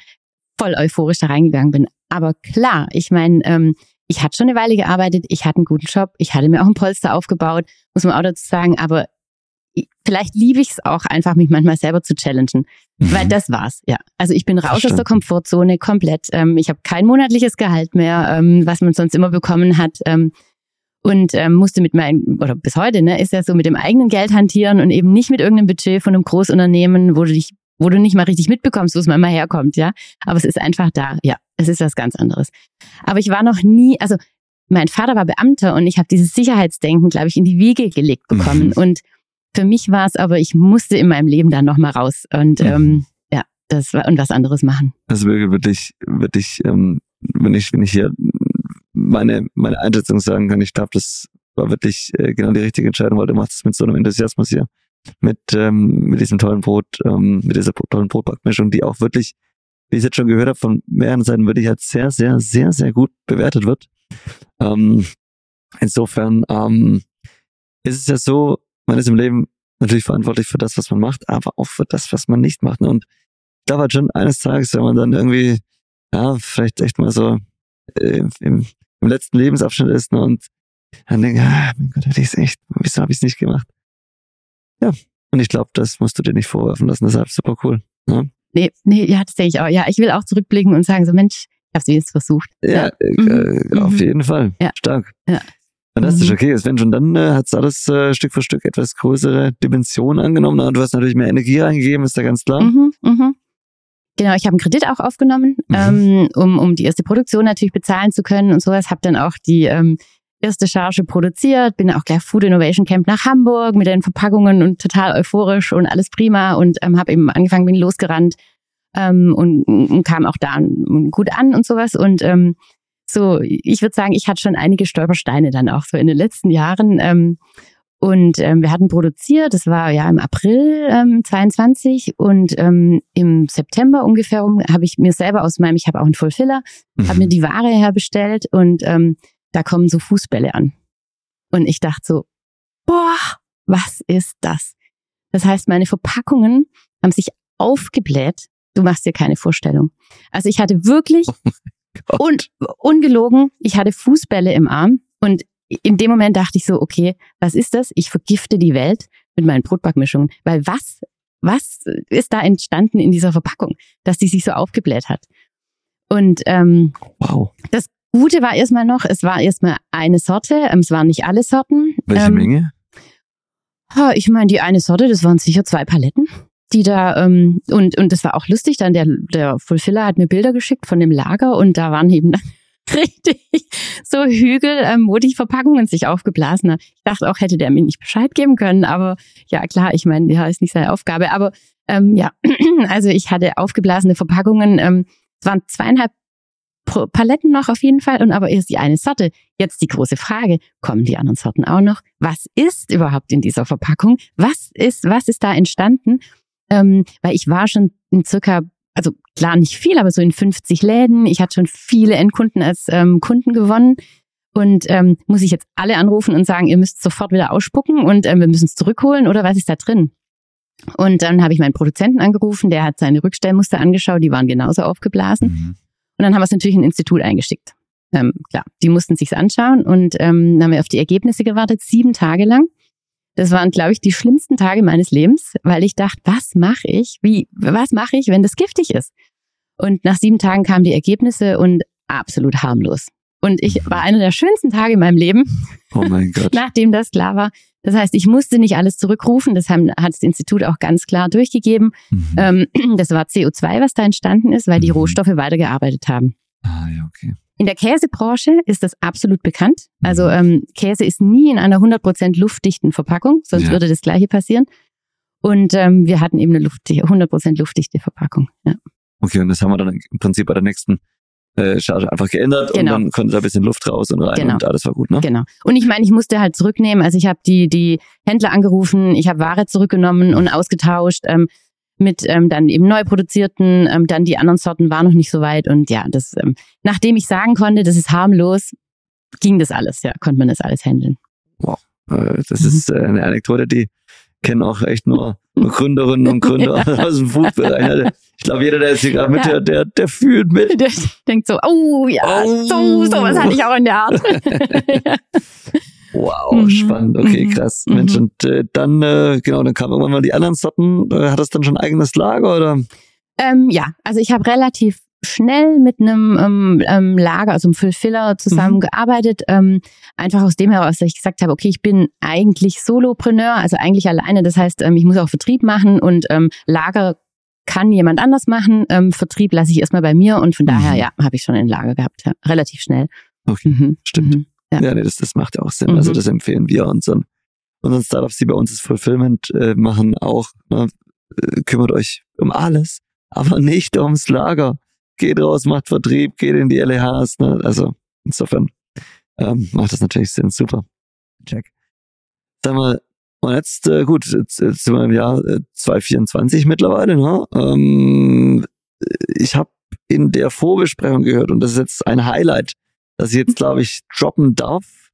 voll euphorisch da reingegangen bin. Aber klar, ich meine, ähm, ich hatte schon eine Weile gearbeitet, ich hatte einen guten Job, ich hatte mir auch ein Polster aufgebaut, muss man auch dazu sagen, aber vielleicht liebe ich es auch einfach, mich manchmal selber zu challengen. Mhm. Weil das war's, ja. Also ich bin raus Verstanden. aus der Komfortzone komplett. Ähm, ich habe kein monatliches Gehalt mehr, ähm, was man sonst immer bekommen hat. Ähm, und ähm, musste mit meinem, oder bis heute, ne, ist ja so mit dem eigenen Geld hantieren und eben nicht mit irgendeinem Budget von einem Großunternehmen, wo du dich, wo du nicht mal richtig mitbekommst, wo es mal immer herkommt, ja. Aber es ist einfach da, ja. Es ist was ganz anderes. Aber ich war noch nie, also mein Vater war Beamter und ich habe dieses Sicherheitsdenken, glaube ich, in die Wiege gelegt bekommen. Mhm. *laughs* Und für mich war es aber, ich musste in meinem Leben dann nochmal raus und mhm. ähm, ja, das war und was anderes machen. Also wirklich, wirklich, ähm, wenn ich, wenn ich hier meine, meine Einschätzung sagen kann, ich glaube, das war wirklich äh, genau die richtige Entscheidung, weil du machst es mit so einem Enthusiasmus hier. Mit, ähm, mit diesem tollen Brot, ähm, mit dieser tollen Brotbackmischung, die auch wirklich, wie ich jetzt schon gehört habe, von mehreren Seiten wirklich als sehr, sehr, sehr, sehr gut bewertet wird. Ähm, insofern ähm, ist es ja so, man ist im Leben natürlich verantwortlich für das, was man macht, aber auch für das, was man nicht macht. Ne? Und glaube halt schon eines Tages, wenn man dann irgendwie, ja, vielleicht echt mal so äh, im, im letzten Lebensabschnitt ist ne, und dann denkt, ah, mein Gott, hätte ich es echt, wieso habe ich es nicht gemacht? Ja, und ich glaube, das musst du dir nicht vorwerfen lassen, deshalb super cool. Ne? Nee, nee, ja, das denke ich auch. Ja, ich will auch zurückblicken und sagen so, Mensch, ich habe es wenigstens versucht. Ja, ja. Äh, mhm. auf mhm. jeden Fall. Ja. Stark. Ja. Fantastisch, mhm. okay. Wenn schon dann äh, hat es alles äh, Stück für Stück etwas größere Dimensionen angenommen. Und du hast natürlich mehr Energie reingegeben, ist da ganz klar. Mhm, mhm. Genau, ich habe einen Kredit auch aufgenommen, mhm. ähm, um, um die erste Produktion natürlich bezahlen zu können und sowas. Habe dann auch die ähm, erste Charge produziert, bin auch gleich Food Innovation Camp nach Hamburg mit den Verpackungen und total euphorisch und alles prima und ähm, habe eben angefangen, bin losgerannt ähm, und, und kam auch da gut an und sowas und ähm, so, ich würde sagen, ich hatte schon einige Stolpersteine dann auch so in den letzten Jahren. Ähm, und ähm, wir hatten produziert, das war ja im April ähm, 22 und ähm, im September ungefähr habe ich mir selber aus meinem, ich habe auch einen Fulfiller, mhm. habe mir die Ware herbestellt und ähm, da kommen so Fußbälle an. Und ich dachte so, boah, was ist das? Das heißt, meine Verpackungen haben sich aufgebläht. Du machst dir keine Vorstellung. Also ich hatte wirklich und ungelogen, ich hatte Fußbälle im Arm und in dem Moment dachte ich so, okay, was ist das? Ich vergifte die Welt mit meinen Brotbackmischungen. Weil was, was ist da entstanden in dieser Verpackung, dass die sich so aufgebläht hat? Und ähm, wow. das Gute war erstmal noch, es war erstmal eine Sorte, ähm, es waren nicht alle Sorten. Welche ähm, Menge? Ich meine, die eine Sorte, das waren sicher zwei Paletten die da, ähm, und, und das war auch lustig, dann der, der Fulfiller hat mir Bilder geschickt von dem Lager und da waren eben *laughs* richtig so Hügel, ähm, wo die Verpackungen sich aufgeblasen haben. Ich dachte auch, hätte der mir nicht Bescheid geben können, aber ja klar, ich meine, ja, ist nicht seine Aufgabe. Aber ähm, ja, *clears throat* also ich hatte aufgeblasene Verpackungen. Ähm, es waren zweieinhalb Paletten noch auf jeden Fall und aber erst die eine Sorte. Jetzt die große Frage, kommen die anderen Sorten auch noch? Was ist überhaupt in dieser Verpackung? Was ist, was ist da entstanden? Ähm, weil ich war schon in circa, also klar nicht viel, aber so in 50 Läden. Ich hatte schon viele Endkunden als ähm, Kunden gewonnen. Und ähm, muss ich jetzt alle anrufen und sagen, ihr müsst sofort wieder ausspucken und ähm, wir müssen es zurückholen oder was ist da drin? Und dann habe ich meinen Produzenten angerufen, der hat seine Rückstellmuster angeschaut, die waren genauso aufgeblasen. Mhm. Und dann haben wir es natürlich in ein Institut eingeschickt. Ähm, klar, die mussten sich's anschauen und ähm, dann haben wir auf die Ergebnisse gewartet, sieben Tage lang. Das waren, glaube ich, die schlimmsten Tage meines Lebens, weil ich dachte, was mache ich? Wie, was mache ich, wenn das giftig ist? Und nach sieben Tagen kamen die Ergebnisse und absolut harmlos. Und ich war einer der schönsten Tage in meinem Leben. Oh mein Gott. *laughs* nachdem das klar war. Das heißt, ich musste nicht alles zurückrufen. Das haben, hat das Institut auch ganz klar durchgegeben. Mhm. Ähm, *clears throat* das war CO2, was da entstanden ist, weil die mhm. Rohstoffe weitergearbeitet haben. Ah, ja, okay. In der Käsebranche ist das absolut bekannt. Also mhm. ähm, Käse ist nie in einer 100% luftdichten Verpackung, sonst ja. würde das gleiche passieren. Und ähm, wir hatten eben eine Luft, 100% luftdichte Verpackung. Ja. Okay, und das haben wir dann im Prinzip bei der nächsten äh, Charge einfach geändert genau. und dann konnte da ein bisschen Luft raus und rein genau. und alles war gut, ne? Genau. Und ich meine, ich musste halt zurücknehmen. Also ich habe die die Händler angerufen, ich habe Ware zurückgenommen und ausgetauscht. Ähm, mit ähm, dann eben neu produzierten, ähm, dann die anderen Sorten waren noch nicht so weit und ja, das, ähm, nachdem ich sagen konnte, das ist harmlos, ging das alles, ja, konnte man das alles handeln. Wow, äh, das mhm. ist äh, eine Anekdote, die kenne auch echt nur, nur Gründerinnen und *laughs* Gründer ja. aus dem Foodbereich. Ich glaube, jeder, der jetzt hier gerade mit, ja. der, der, fühlt mit. *laughs* Der denkt so, oh ja, oh. so, sowas hatte ich auch in der Art. *laughs* Wow, mhm. spannend. Okay, mhm. krass. Mhm. Mensch, und äh, dann, äh, genau, dann kamen irgendwann mal die anderen Sorten. Äh, hat das dann schon ein eigenes Lager oder? Ähm, ja, also ich habe relativ schnell mit einem ähm, ähm, Lager, also einem Fulfiller zusammengearbeitet. Mhm. Ähm, einfach aus dem heraus, dass ich gesagt habe, okay, ich bin eigentlich Solopreneur, also eigentlich alleine. Das heißt, ähm, ich muss auch Vertrieb machen und ähm, Lager kann jemand anders machen. Ähm, Vertrieb lasse ich erstmal bei mir und von daher, mhm. ja, habe ich schon ein Lager gehabt, ja, relativ schnell. Okay, mhm. stimmt. Mhm. Ja, ja nee, das, das macht ja auch Sinn. Also mhm. Also das empfehlen wir unseren, unseren Startups, die bei uns das Fulfillment äh, machen, auch. Ne? Äh, kümmert euch um alles, aber *laughs* nicht ums Lager. Geht raus, macht Vertrieb, geht in die LEHs. Ne? Also insofern ähm, macht das natürlich Sinn. Super. Check. Sag mal, und jetzt, äh, gut, jetzt, jetzt sind wir im Jahr äh, 2024 mittlerweile. Ne? Ähm, ich habe in der Vorbesprechung gehört, und das ist jetzt ein Highlight, das ich jetzt, glaube ich, droppen darf.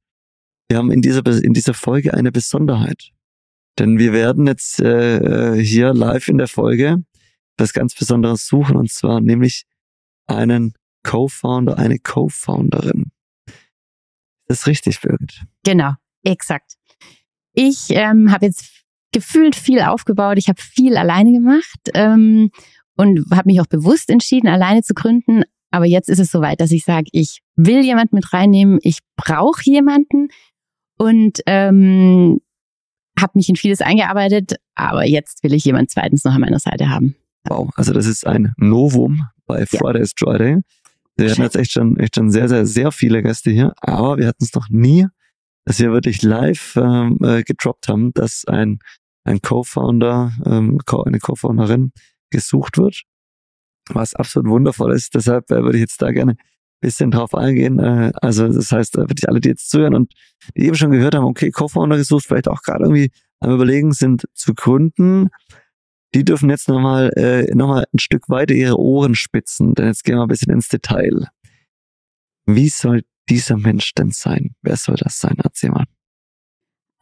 Wir haben in dieser, in dieser Folge eine Besonderheit. Denn wir werden jetzt äh, hier live in der Folge was ganz Besonderes suchen, und zwar nämlich einen Co-Founder, eine Co-Founderin. Das ist richtig, Birgit. Genau, exakt. Ich ähm, habe jetzt gefühlt viel aufgebaut. Ich habe viel alleine gemacht ähm, und habe mich auch bewusst entschieden, alleine zu gründen. Aber jetzt ist es soweit, dass ich sage, ich will jemand mit reinnehmen, ich brauche jemanden und ähm, habe mich in vieles eingearbeitet, aber jetzt will ich jemand zweitens noch an meiner Seite haben. Wow, also das ist ein Novum bei Fridays ja. Friday. Wir hatten jetzt echt schon, echt schon sehr, sehr, sehr viele Gäste hier, aber wir hatten es noch nie, dass wir wirklich live ähm, äh, gedroppt haben, dass ein, ein Co-Founder, ähm, eine Co-Founderin gesucht wird was absolut wundervoll ist. Deshalb äh, würde ich jetzt da gerne ein bisschen drauf eingehen. Äh, also das heißt, äh, wirklich alle, die jetzt zuhören und die eben schon gehört haben, okay, Co-Founder gesucht, vielleicht auch gerade irgendwie am überlegen sind zu gründen, die dürfen jetzt nochmal äh, noch ein Stück weiter ihre Ohren spitzen, denn jetzt gehen wir ein bisschen ins Detail. Wie soll dieser Mensch denn sein? Wer soll das sein? Erzähl mal.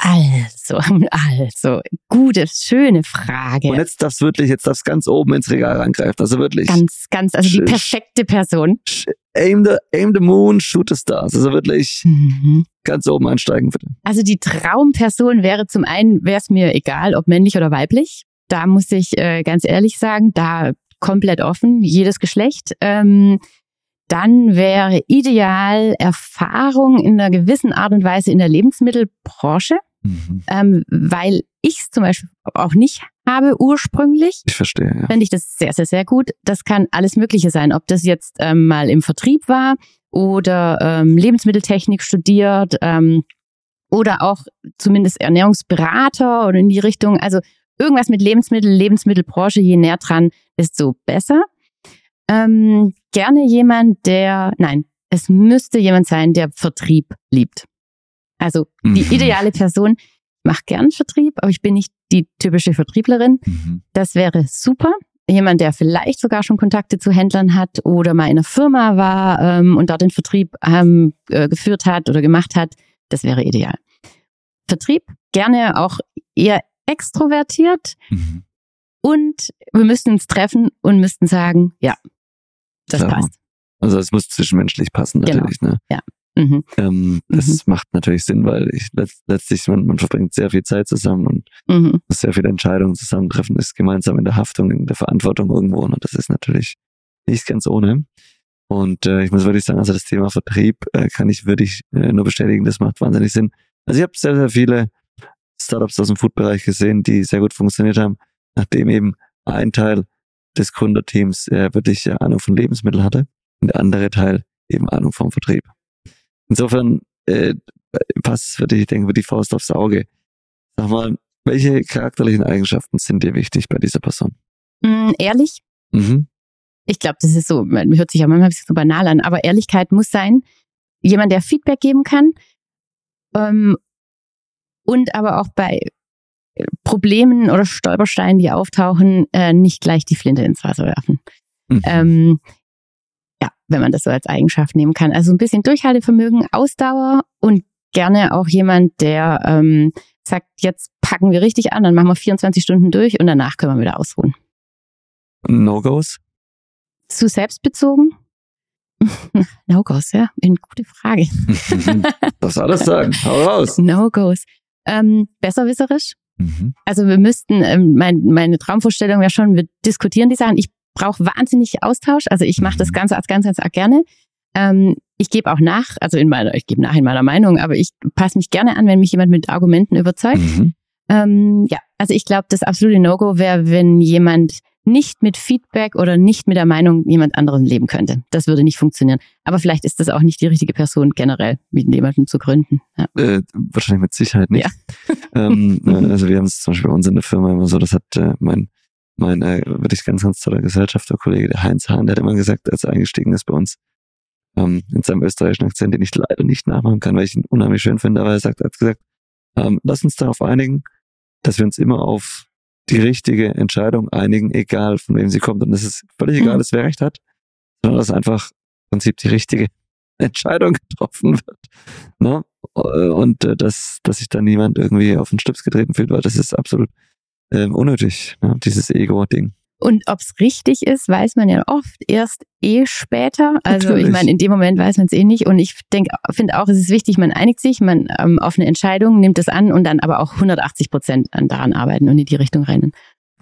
Also, *laughs* also, gute, schöne Frage. Und jetzt darfst wirklich, jetzt darfst ganz oben ins Regal reingreifen. Also wirklich. Ganz, ganz, also die perfekte Person. Aim the, aim the moon, shoot the stars. Also wirklich mhm. ganz oben einsteigen, bitte. Also die Traumperson wäre zum einen, wäre es mir egal, ob männlich oder weiblich. Da muss ich äh, ganz ehrlich sagen, da komplett offen, jedes Geschlecht. Ähm, dann wäre ideal Erfahrung in einer gewissen Art und Weise in der Lebensmittelbranche. Mhm. Ähm, weil ich es zum Beispiel auch nicht habe ursprünglich. Ich verstehe. Ja. Fände ich das sehr, sehr, sehr gut. Das kann alles Mögliche sein. Ob das jetzt ähm, mal im Vertrieb war oder ähm, Lebensmitteltechnik studiert ähm, oder auch zumindest Ernährungsberater oder in die Richtung. Also irgendwas mit Lebensmittel, Lebensmittelbranche, je näher dran, desto besser. Ähm, gerne jemand, der, nein, es müsste jemand sein, der Vertrieb liebt. Also die mhm. ideale Person macht gern Vertrieb, aber ich bin nicht die typische Vertrieblerin. Mhm. Das wäre super. Jemand, der vielleicht sogar schon Kontakte zu Händlern hat oder mal in einer Firma war ähm, und dort den Vertrieb ähm, äh, geführt hat oder gemacht hat, das wäre ideal. Vertrieb gerne auch eher extrovertiert mhm. und wir müssten uns treffen und müssten sagen, ja, das Klar. passt. Also es muss zwischenmenschlich passen genau. natürlich. Genau. Ne? Ja. Mhm. Ähm, das mhm. macht natürlich Sinn, weil ich letztlich, man, man verbringt sehr viel Zeit zusammen und mhm. muss sehr viele Entscheidungen zusammentreffen, ist gemeinsam in der Haftung, in der Verantwortung irgendwo. Und das ist natürlich nicht ganz ohne. Und äh, ich muss wirklich sagen, also das Thema Vertrieb äh, kann ich wirklich äh, nur bestätigen, das macht wahnsinnig Sinn. Also ich habe sehr, sehr viele Startups aus dem Food-Bereich gesehen, die sehr gut funktioniert haben, nachdem eben ein Teil des Gründerteams äh, wirklich Ahnung von Lebensmitteln hatte und der andere Teil eben Ahnung vom Vertrieb. Insofern äh, passt für dich, ich denke, die Faust aufs Auge. Sag mal, welche charakterlichen Eigenschaften sind dir wichtig bei dieser Person? Mm, ehrlich. Mhm. Ich glaube, das ist so, man hört sich ja manchmal ein bisschen so banal an, aber Ehrlichkeit muss sein. Jemand, der Feedback geben kann. Ähm, und aber auch bei Problemen oder Stolpersteinen, die auftauchen, äh, nicht gleich die Flinte ins Wasser werfen. Mhm. Ähm, wenn man das so als Eigenschaft nehmen kann. Also ein bisschen Durchhaltevermögen, Ausdauer und gerne auch jemand, der ähm, sagt, jetzt packen wir richtig an, dann machen wir 24 Stunden durch und danach können wir wieder ausruhen. No-Gos? Zu selbstbezogen? *laughs* No-Gos, ja, eine gute Frage. das alles sagen, hau raus. No-Gos. Ähm, besserwisserisch? Mhm. Also wir müssten, ähm, mein, meine Traumvorstellung wäre schon, wir diskutieren die Sachen. Ich brauche wahnsinnig Austausch, also ich mache das mhm. Ganze als ganz, ganz gerne. Ähm, ich gebe auch nach, also in meiner, ich gebe nach in meiner Meinung, aber ich passe mich gerne an, wenn mich jemand mit Argumenten überzeugt. Mhm. Ähm, ja, also ich glaube, das absolute No-Go wäre, wenn jemand nicht mit Feedback oder nicht mit der Meinung jemand anderen leben könnte. Das würde nicht funktionieren. Aber vielleicht ist das auch nicht die richtige Person generell, mit jemandem zu gründen. Ja. Äh, wahrscheinlich mit Sicherheit nicht. Ja. ähm, *laughs* äh, also wir haben es zum Beispiel bei uns in der Firma immer so, das hat äh, mein, mein äh, wirklich ganz, ganz toller Gesellschafterkollege, der Heinz Hahn, der hat immer gesagt, als er eingestiegen ist bei uns, ähm, in seinem österreichischen Akzent, den ich leider nicht nachmachen kann, weil ich ihn unheimlich schön finde, aber er sagt, er hat gesagt, ähm, lass uns darauf einigen, dass wir uns immer auf die richtige Entscheidung einigen, egal von wem sie kommt. Und es ist völlig egal, mhm. wer recht hat, sondern dass einfach im Prinzip die richtige *laughs* Entscheidung getroffen wird. Ne? Und äh, dass, dass sich da niemand irgendwie auf den Stips getreten fühlt, weil das ist absolut ähm, unnötig, ne? dieses Ego-Ding. Und ob's richtig ist, weiß man ja oft erst eh später. Also Natürlich. ich meine, in dem Moment weiß man es eh nicht. Und ich denke, finde auch, es ist wichtig, man einigt sich, man ähm, auf eine Entscheidung nimmt es an und dann aber auch 180 Prozent daran arbeiten und in die Richtung rennen.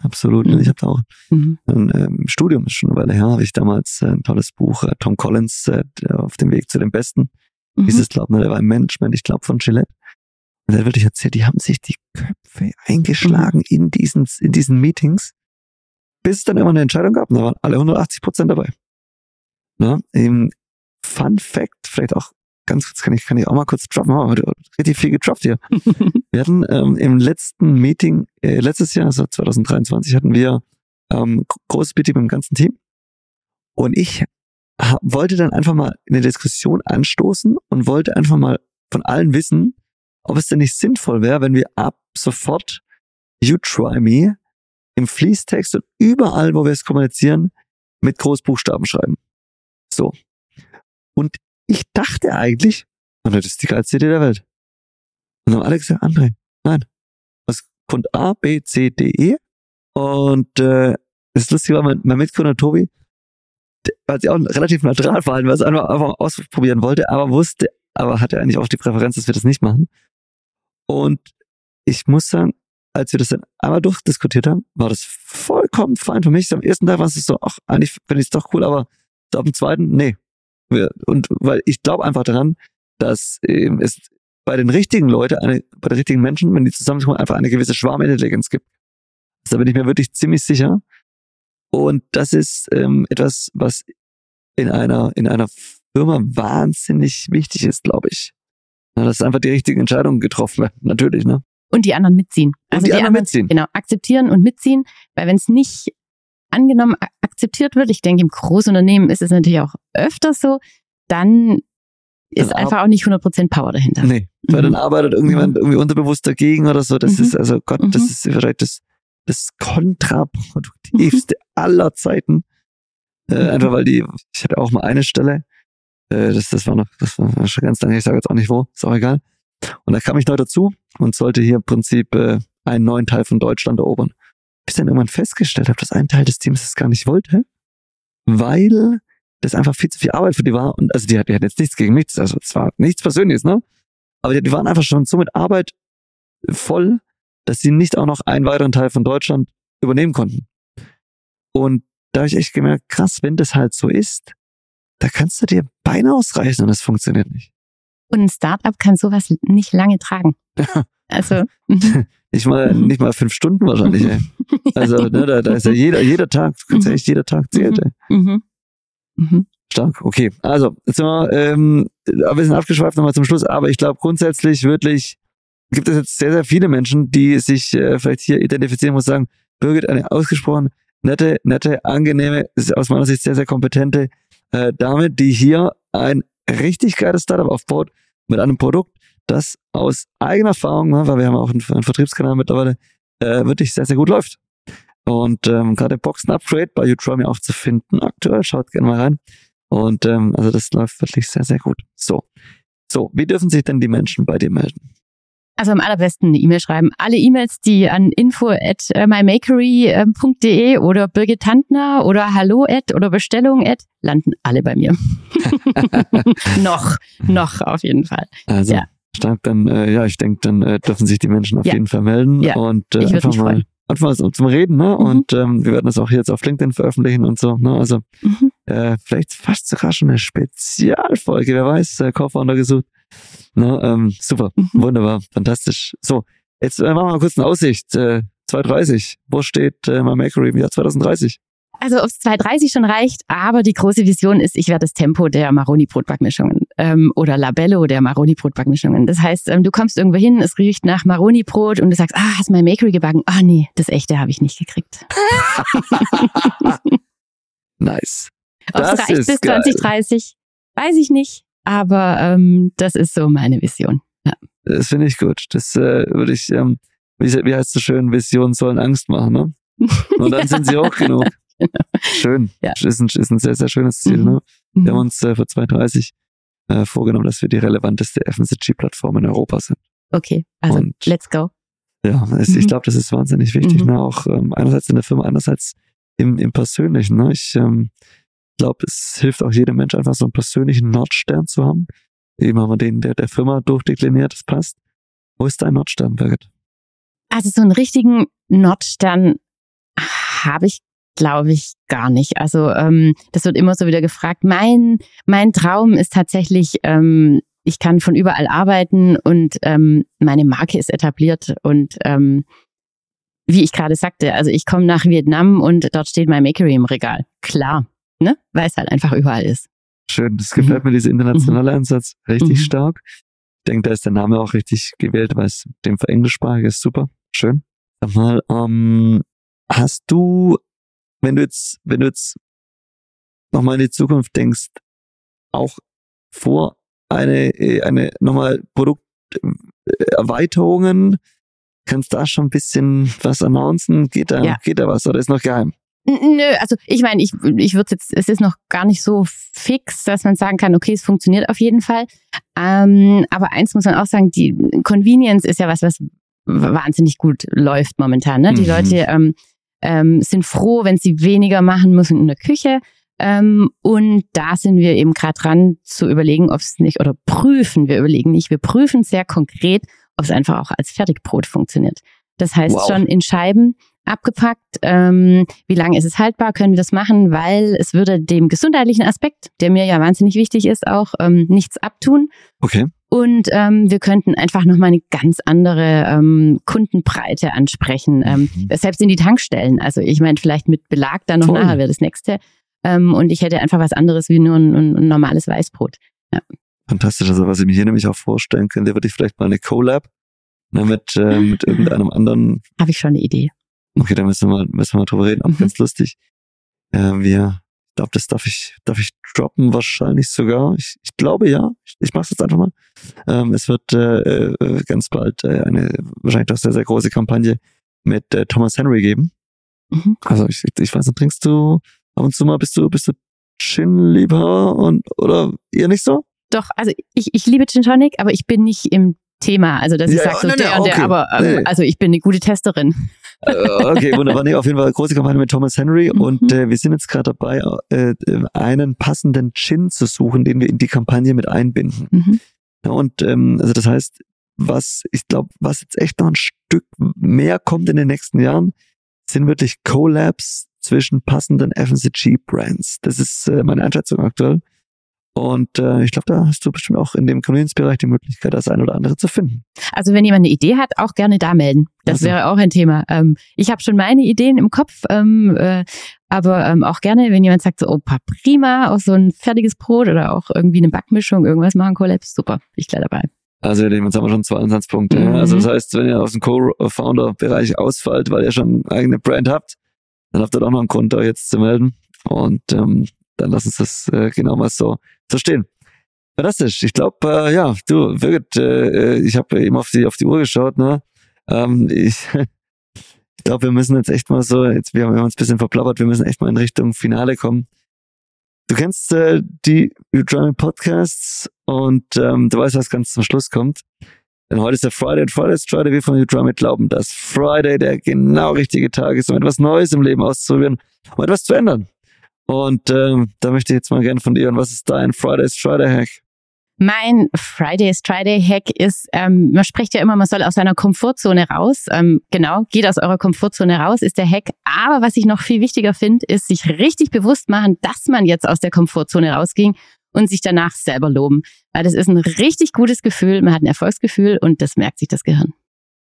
Absolut. Mhm. Ich habe auch mhm. ein ähm, Studium ist schon eine Weile her, habe ich damals äh, ein tolles Buch, äh, Tom Collins, äh, auf dem Weg zu den Besten. Mhm. Dieses Glauben, ne, der war im Management, ich glaube von Gillette. Und hat wirklich erzählt, die haben sich die Köpfe eingeschlagen mhm. in diesen, in diesen Meetings bis es dann immer eine Entscheidung gab und da waren alle 180 Prozent dabei. Ne? Eben Fun Fact, vielleicht auch ganz kurz, kann ich, kann ich auch mal kurz droppen, oh, richtig viel gedroppt hier. *laughs* wir hatten ähm, im letzten Meeting, äh, letztes Jahr, also 2023, hatten wir ähm, großes Meeting mit dem ganzen Team und ich wollte dann einfach mal eine Diskussion anstoßen und wollte einfach mal von allen wissen, ob es denn nicht sinnvoll wäre, wenn wir ab sofort You Try Me im Fließtext und überall, wo wir es kommunizieren, mit Großbuchstaben schreiben. So. Und ich dachte eigentlich, das ist die geilste Idee der Welt. Und dann haben alle gesagt, André, nein. Was kommt A, B, C, D, E? Und äh, das Lustige war, mein, mein Mitgründer Tobi, hat sich auch relativ neutral verhalten, weil er es einfach, einfach ausprobieren wollte, aber wusste, aber hatte eigentlich auch die Präferenz, dass wir das nicht machen. Und ich muss sagen, als wir das dann einmal durchdiskutiert haben, war das vollkommen fein für mich. Am ersten Tag war es so, ach, eigentlich finde ich es doch cool, aber ab dem zweiten, nee. Und weil ich glaube einfach daran, dass ähm, es bei den richtigen Leuten, eine, bei den richtigen Menschen, wenn die zusammenkommen, einfach eine gewisse Schwarmintelligenz gibt. Also da bin ich mir wirklich ziemlich sicher. Und das ist ähm, etwas, was in einer, in einer Firma wahnsinnig wichtig ist, glaube ich. Ja, dass einfach die richtigen Entscheidungen getroffen werden, natürlich, ne? Und die anderen mitziehen. Also die, die, anderen mitziehen. Genau, akzeptieren und mitziehen, weil wenn es nicht angenommen akzeptiert wird, ich denke, im Großunternehmen ist es natürlich auch öfter so, dann ist dann einfach auch nicht 100% Power dahinter. Nee, weil mhm. dann arbeitet irgendjemand mhm. irgendwie unterbewusst dagegen oder so. Das mhm. ist, also Gott, das mhm. ist vielleicht das, das kontraproduktivste aller Zeiten. Äh, mhm. einfach weil die, ich hatte auch mal eine Stelle, äh, das, das war noch, das war schon ganz lange, ich sage jetzt auch nicht wo, ist auch egal. Und da kam ich neu dazu und sollte hier im Prinzip äh, einen neuen Teil von Deutschland erobern. Bis dann irgendwann festgestellt habe, dass ein Teil des Teams das gar nicht wollte, weil das einfach viel zu viel Arbeit für die war. Und also die, die hatten jetzt nichts gegen mich, also es war nichts Persönliches, ne? Aber die, die waren einfach schon so mit Arbeit voll, dass sie nicht auch noch einen weiteren Teil von Deutschland übernehmen konnten. Und da habe ich echt gemerkt, krass, wenn das halt so ist, da kannst du dir Beine ausreißen und es funktioniert nicht. Und ein Startup kann sowas nicht lange tragen. Also. *laughs* nicht mal, nicht mal fünf Stunden wahrscheinlich, ey. *laughs* Also, ne, da, da ist ja jeder, jeder Tag, du kannst ja echt jeder Tag zählt, ey. Mhm. Mhm. Stark, okay. Also, jetzt sind wir, ähm, wir sind abgeschweift nochmal zum Schluss, aber ich glaube grundsätzlich wirklich gibt es jetzt sehr, sehr viele Menschen, die sich äh, vielleicht hier identifizieren muss, sagen, Birgit, eine ausgesprochen nette, nette, angenehme, aus meiner Sicht sehr, sehr kompetente äh, Dame, die hier ein richtig geiles Startup aufbaut mit einem Produkt, das aus eigener Erfahrung, ne, weil wir haben auch einen, Vertriebskanal mittlerweile, äh, wirklich sehr, sehr gut läuft. Und ähm, gerade Boxen Upgrade bei Utromi auch zu finden aktuell. Schaut gerne mal rein. Und ähm, also das läuft wirklich sehr, sehr gut. So. So, wie dürfen sich denn die Menschen bei dir melden? Also am allerbesten eine E-Mail schreiben. Alle E-Mails, die an info at mymakery.de oder Birgit Tantner oder hallo at oder Bestellung at landen alle bei mir. *laughs* *laughs* noch, noch auf jeden Fall. Also ja. stark dann, äh, ja, ich denke, dann äh, dürfen sich die Menschen auf ja. jeden Fall melden ja. und äh, einfach mal freuen. einfach mal zum Reden, ne? Mhm. Und ähm, wir werden das auch jetzt auf LinkedIn veröffentlichen und so, ne? Also mhm. äh, vielleicht fast sogar schon eine Spezialfolge, wer weiß, äh, Co-Founder gesucht. Ne, ähm, super, mhm. wunderbar, fantastisch. So, jetzt äh, machen wir mal kurz eine Aussicht. Äh, 230, wo steht äh, MyMakery im Jahr 2030? Also ob es 230 schon reicht, aber die große Vision ist, ich werde das Tempo der Maroni-Brotbackmischungen ähm, oder Labello der Maroni-Brotbackmischungen. Das heißt, ähm, du kommst irgendwo hin, es riecht nach Maroni-Brot und du sagst, ah, hast My Makery gebacken? Ah, nee, das echte habe ich nicht gekriegt. *laughs* nice. Ob es reicht bis geil. 2030, weiß ich nicht. Aber ähm, das ist so meine Vision. Ja. Das finde ich gut. Das äh, würde ich, ähm, wie, wie heißt es so schön, Visionen sollen Angst machen, ne? *laughs* Und dann ja. sind sie auch genug. Genau. Schön. Ja. Ist, ein, ist ein sehr, sehr schönes Ziel. Mhm. Ne? Wir mhm. haben uns äh, für 2030 äh, vorgenommen, dass wir die relevanteste FMCG-Plattform in Europa sind. Okay, also Und, let's go. Ja, es, mhm. ich glaube, das ist wahnsinnig wichtig. Mhm. Ne? Auch ähm, einerseits in der Firma, andererseits im, im Persönlichen. Ne? Ich ähm, glaube, es hilft auch jedem Mensch einfach so einen persönlichen Nordstern zu haben. Eben haben wir den der, der Firma durchdekliniert, das passt. Wo ist dein Nordstern, Birgit? Also so einen richtigen Nordstern habe ich, glaube ich, gar nicht. Also ähm, das wird immer so wieder gefragt. Mein, mein Traum ist tatsächlich, ähm, ich kann von überall arbeiten und ähm, meine Marke ist etabliert und ähm, wie ich gerade sagte, also ich komme nach Vietnam und dort steht mein Makery im Regal. Klar, ne? weil es halt einfach überall ist. Schön, das gefällt mhm. mir, dieser internationale mhm. Ansatz, richtig mhm. stark. Ich denke, da ist der Name auch richtig gewählt, weil es dem für englischsprachig ist super. Schön. Sag mal, ähm, hast du, wenn du jetzt, wenn du jetzt nochmal in die Zukunft denkst, auch vor eine, eine nochmal Produkterweiterungen, kannst da schon ein bisschen was announcen? Geht da, ja. geht da was oder ist noch geheim? Nö, also ich meine, ich, ich würde jetzt, es ist noch gar nicht so fix, dass man sagen kann, okay, es funktioniert auf jeden Fall. Ähm, aber eins muss man auch sagen, die Convenience ist ja was, was wahnsinnig gut läuft momentan. Ne? Die mhm. Leute ähm, ähm, sind froh, wenn sie weniger machen müssen in der Küche. Ähm, und da sind wir eben gerade dran zu überlegen, ob es nicht, oder prüfen, wir überlegen nicht, wir prüfen sehr konkret, ob es einfach auch als Fertigbrot funktioniert. Das heißt wow. schon in Scheiben abgepackt. Ähm, wie lange ist es haltbar? Können wir das machen? Weil es würde dem gesundheitlichen Aspekt, der mir ja wahnsinnig wichtig ist, auch ähm, nichts abtun. Okay. Und ähm, wir könnten einfach nochmal eine ganz andere ähm, Kundenbreite ansprechen. Ähm, mhm. Selbst in die Tankstellen. Also ich meine, vielleicht mit Belag dann noch Voll. nachher wäre das nächste. Ähm, und ich hätte einfach was anderes wie nur ein, ein normales Weißbrot. Ja. Fantastisch. Also was ich mir hier nämlich auch vorstellen könnte, würde ich vielleicht mal eine Collab ne, mit, äh, mit *laughs* irgendeinem anderen. Habe ich schon eine Idee. Okay, da müssen wir mal, müssen wir mal drüber reden. Auch mhm. ganz lustig. Äh, wir, ich glaube, das darf ich, darf ich droppen wahrscheinlich sogar. Ich, ich glaube ja. Ich, ich mache es jetzt einfach mal. Ähm, es wird äh, äh, ganz bald äh, eine wahrscheinlich doch sehr, sehr große Kampagne mit äh, Thomas Henry geben. Mhm. Also ich, ich weiß nicht, trinkst du ab und zu mal, bist du, bist du Gin-Liebhaber und oder eher nicht so? Doch, also ich, ich liebe Gin Tonic, aber ich bin nicht im Thema. Also dass ich ja, sage, so nee, der okay. der, aber ähm, nee. also ich bin eine gute Testerin. Äh, okay, wunderbar. Nee, auf jeden Fall eine große Kampagne mit Thomas Henry mhm. und äh, wir sind jetzt gerade dabei, äh, einen passenden Gin zu suchen, den wir in die Kampagne mit einbinden. Mhm. Ja, und ähm, also das heißt, was ich glaube, was jetzt echt noch ein Stück mehr kommt in den nächsten Jahren, sind wirklich Collabs zwischen passenden FMCG-Brands. Das ist äh, meine Einschätzung aktuell. Und äh, ich glaube, da hast du bestimmt auch in dem Convenience-Bereich die Möglichkeit, das ein oder andere zu finden. Also wenn jemand eine Idee hat, auch gerne da melden. Das also. wäre auch ein Thema. Ähm, ich habe schon meine Ideen im Kopf, ähm, äh, aber ähm, auch gerne, wenn jemand sagt, so, oh, prima, auch so ein fertiges Brot oder auch irgendwie eine Backmischung, irgendwas machen, Collabs, super, ich gleich dabei. Also jetzt haben wir schon zwei Ansatzpunkte. Mhm. Also das heißt, wenn ihr aus dem Co-Founder-Bereich ausfallt, weil ihr schon eine eigene Brand habt, dann habt ihr doch noch einen Grund, da jetzt zu melden. Und ähm, dann lass uns das äh, genau mal so, so stehen. Fantastisch. Ich glaube, äh, ja, du, Birgit, äh, ich habe eben auf die, auf die Uhr geschaut, ne? Ähm, ich *laughs* ich glaube, wir müssen jetzt echt mal so, jetzt wir haben uns ein bisschen verplappert, wir müssen echt mal in Richtung Finale kommen. Du kennst äh, die Udemy Podcasts und ähm, du weißt, was ganz zum Schluss kommt. Denn heute ist der Friday und Friday ist Friday. Wir von New glauben, dass Friday der genau richtige Tag ist, um etwas Neues im Leben auszuprobieren, um etwas zu ändern. Und ähm, da möchte ich jetzt mal gerne von dir hören, was ist dein Friday Friday Hack? Mein Fridays Friday Hack ist, ähm, man spricht ja immer, man soll aus seiner Komfortzone raus. Ähm, genau, geht aus eurer Komfortzone raus, ist der Hack. Aber was ich noch viel wichtiger finde, ist sich richtig bewusst machen, dass man jetzt aus der Komfortzone rausging und sich danach selber loben. Weil das ist ein richtig gutes Gefühl, man hat ein Erfolgsgefühl und das merkt sich das Gehirn.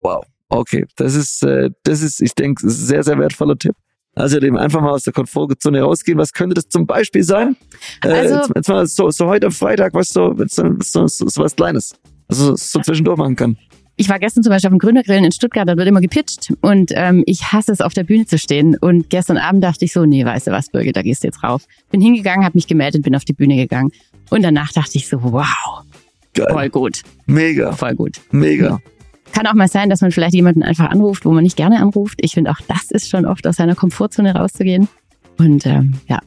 Wow, okay, das ist, äh, das ist, ich denke, sehr, sehr wertvoller Tipp. Also eben einfach mal aus der Komfortzone rausgehen. Was könnte das zum Beispiel sein? Äh, also, jetzt, jetzt, mal so, so heute am Freitag, was so, so, so, so was Kleines, also so zwischendurch machen kann. Ich war gestern zum Beispiel auf dem Gründergrillen in Stuttgart, da wird immer gepitcht und ähm, ich hasse es, auf der Bühne zu stehen. Und gestern Abend dachte ich so, nee, weißt du was, Birgit, da gehst du jetzt rauf. Bin hingegangen, habe mich gemeldet, bin auf die Bühne gegangen. Und danach dachte ich so, wow, Geil. voll gut. Mega. Voll gut. Mega. Kann auch mal sein, dass man vielleicht jemanden einfach anruft, wo man nicht gerne anruft. Ich finde auch, das ist schon oft aus seiner Komfortzone rauszugehen. Und ähm, ja.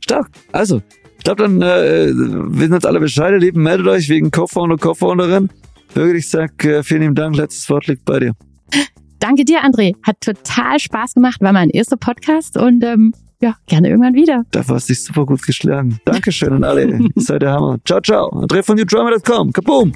Stark. Also, ich glaube, dann äh, wissen jetzt alle Bescheid, lieben. Meldet euch wegen Co-Founder, Co-Founderin. Birgit, ich sag äh, vielen lieben Dank. Letztes Wort liegt bei dir. Danke dir, André. Hat total Spaß gemacht. War mein erster Podcast und ähm, ja, gerne irgendwann wieder. Dafür hast du dich super gut geschlagen. Dankeschön an alle. *laughs* Seid der Hammer. Ciao, ciao. André von newdrummer.com. Kaboom.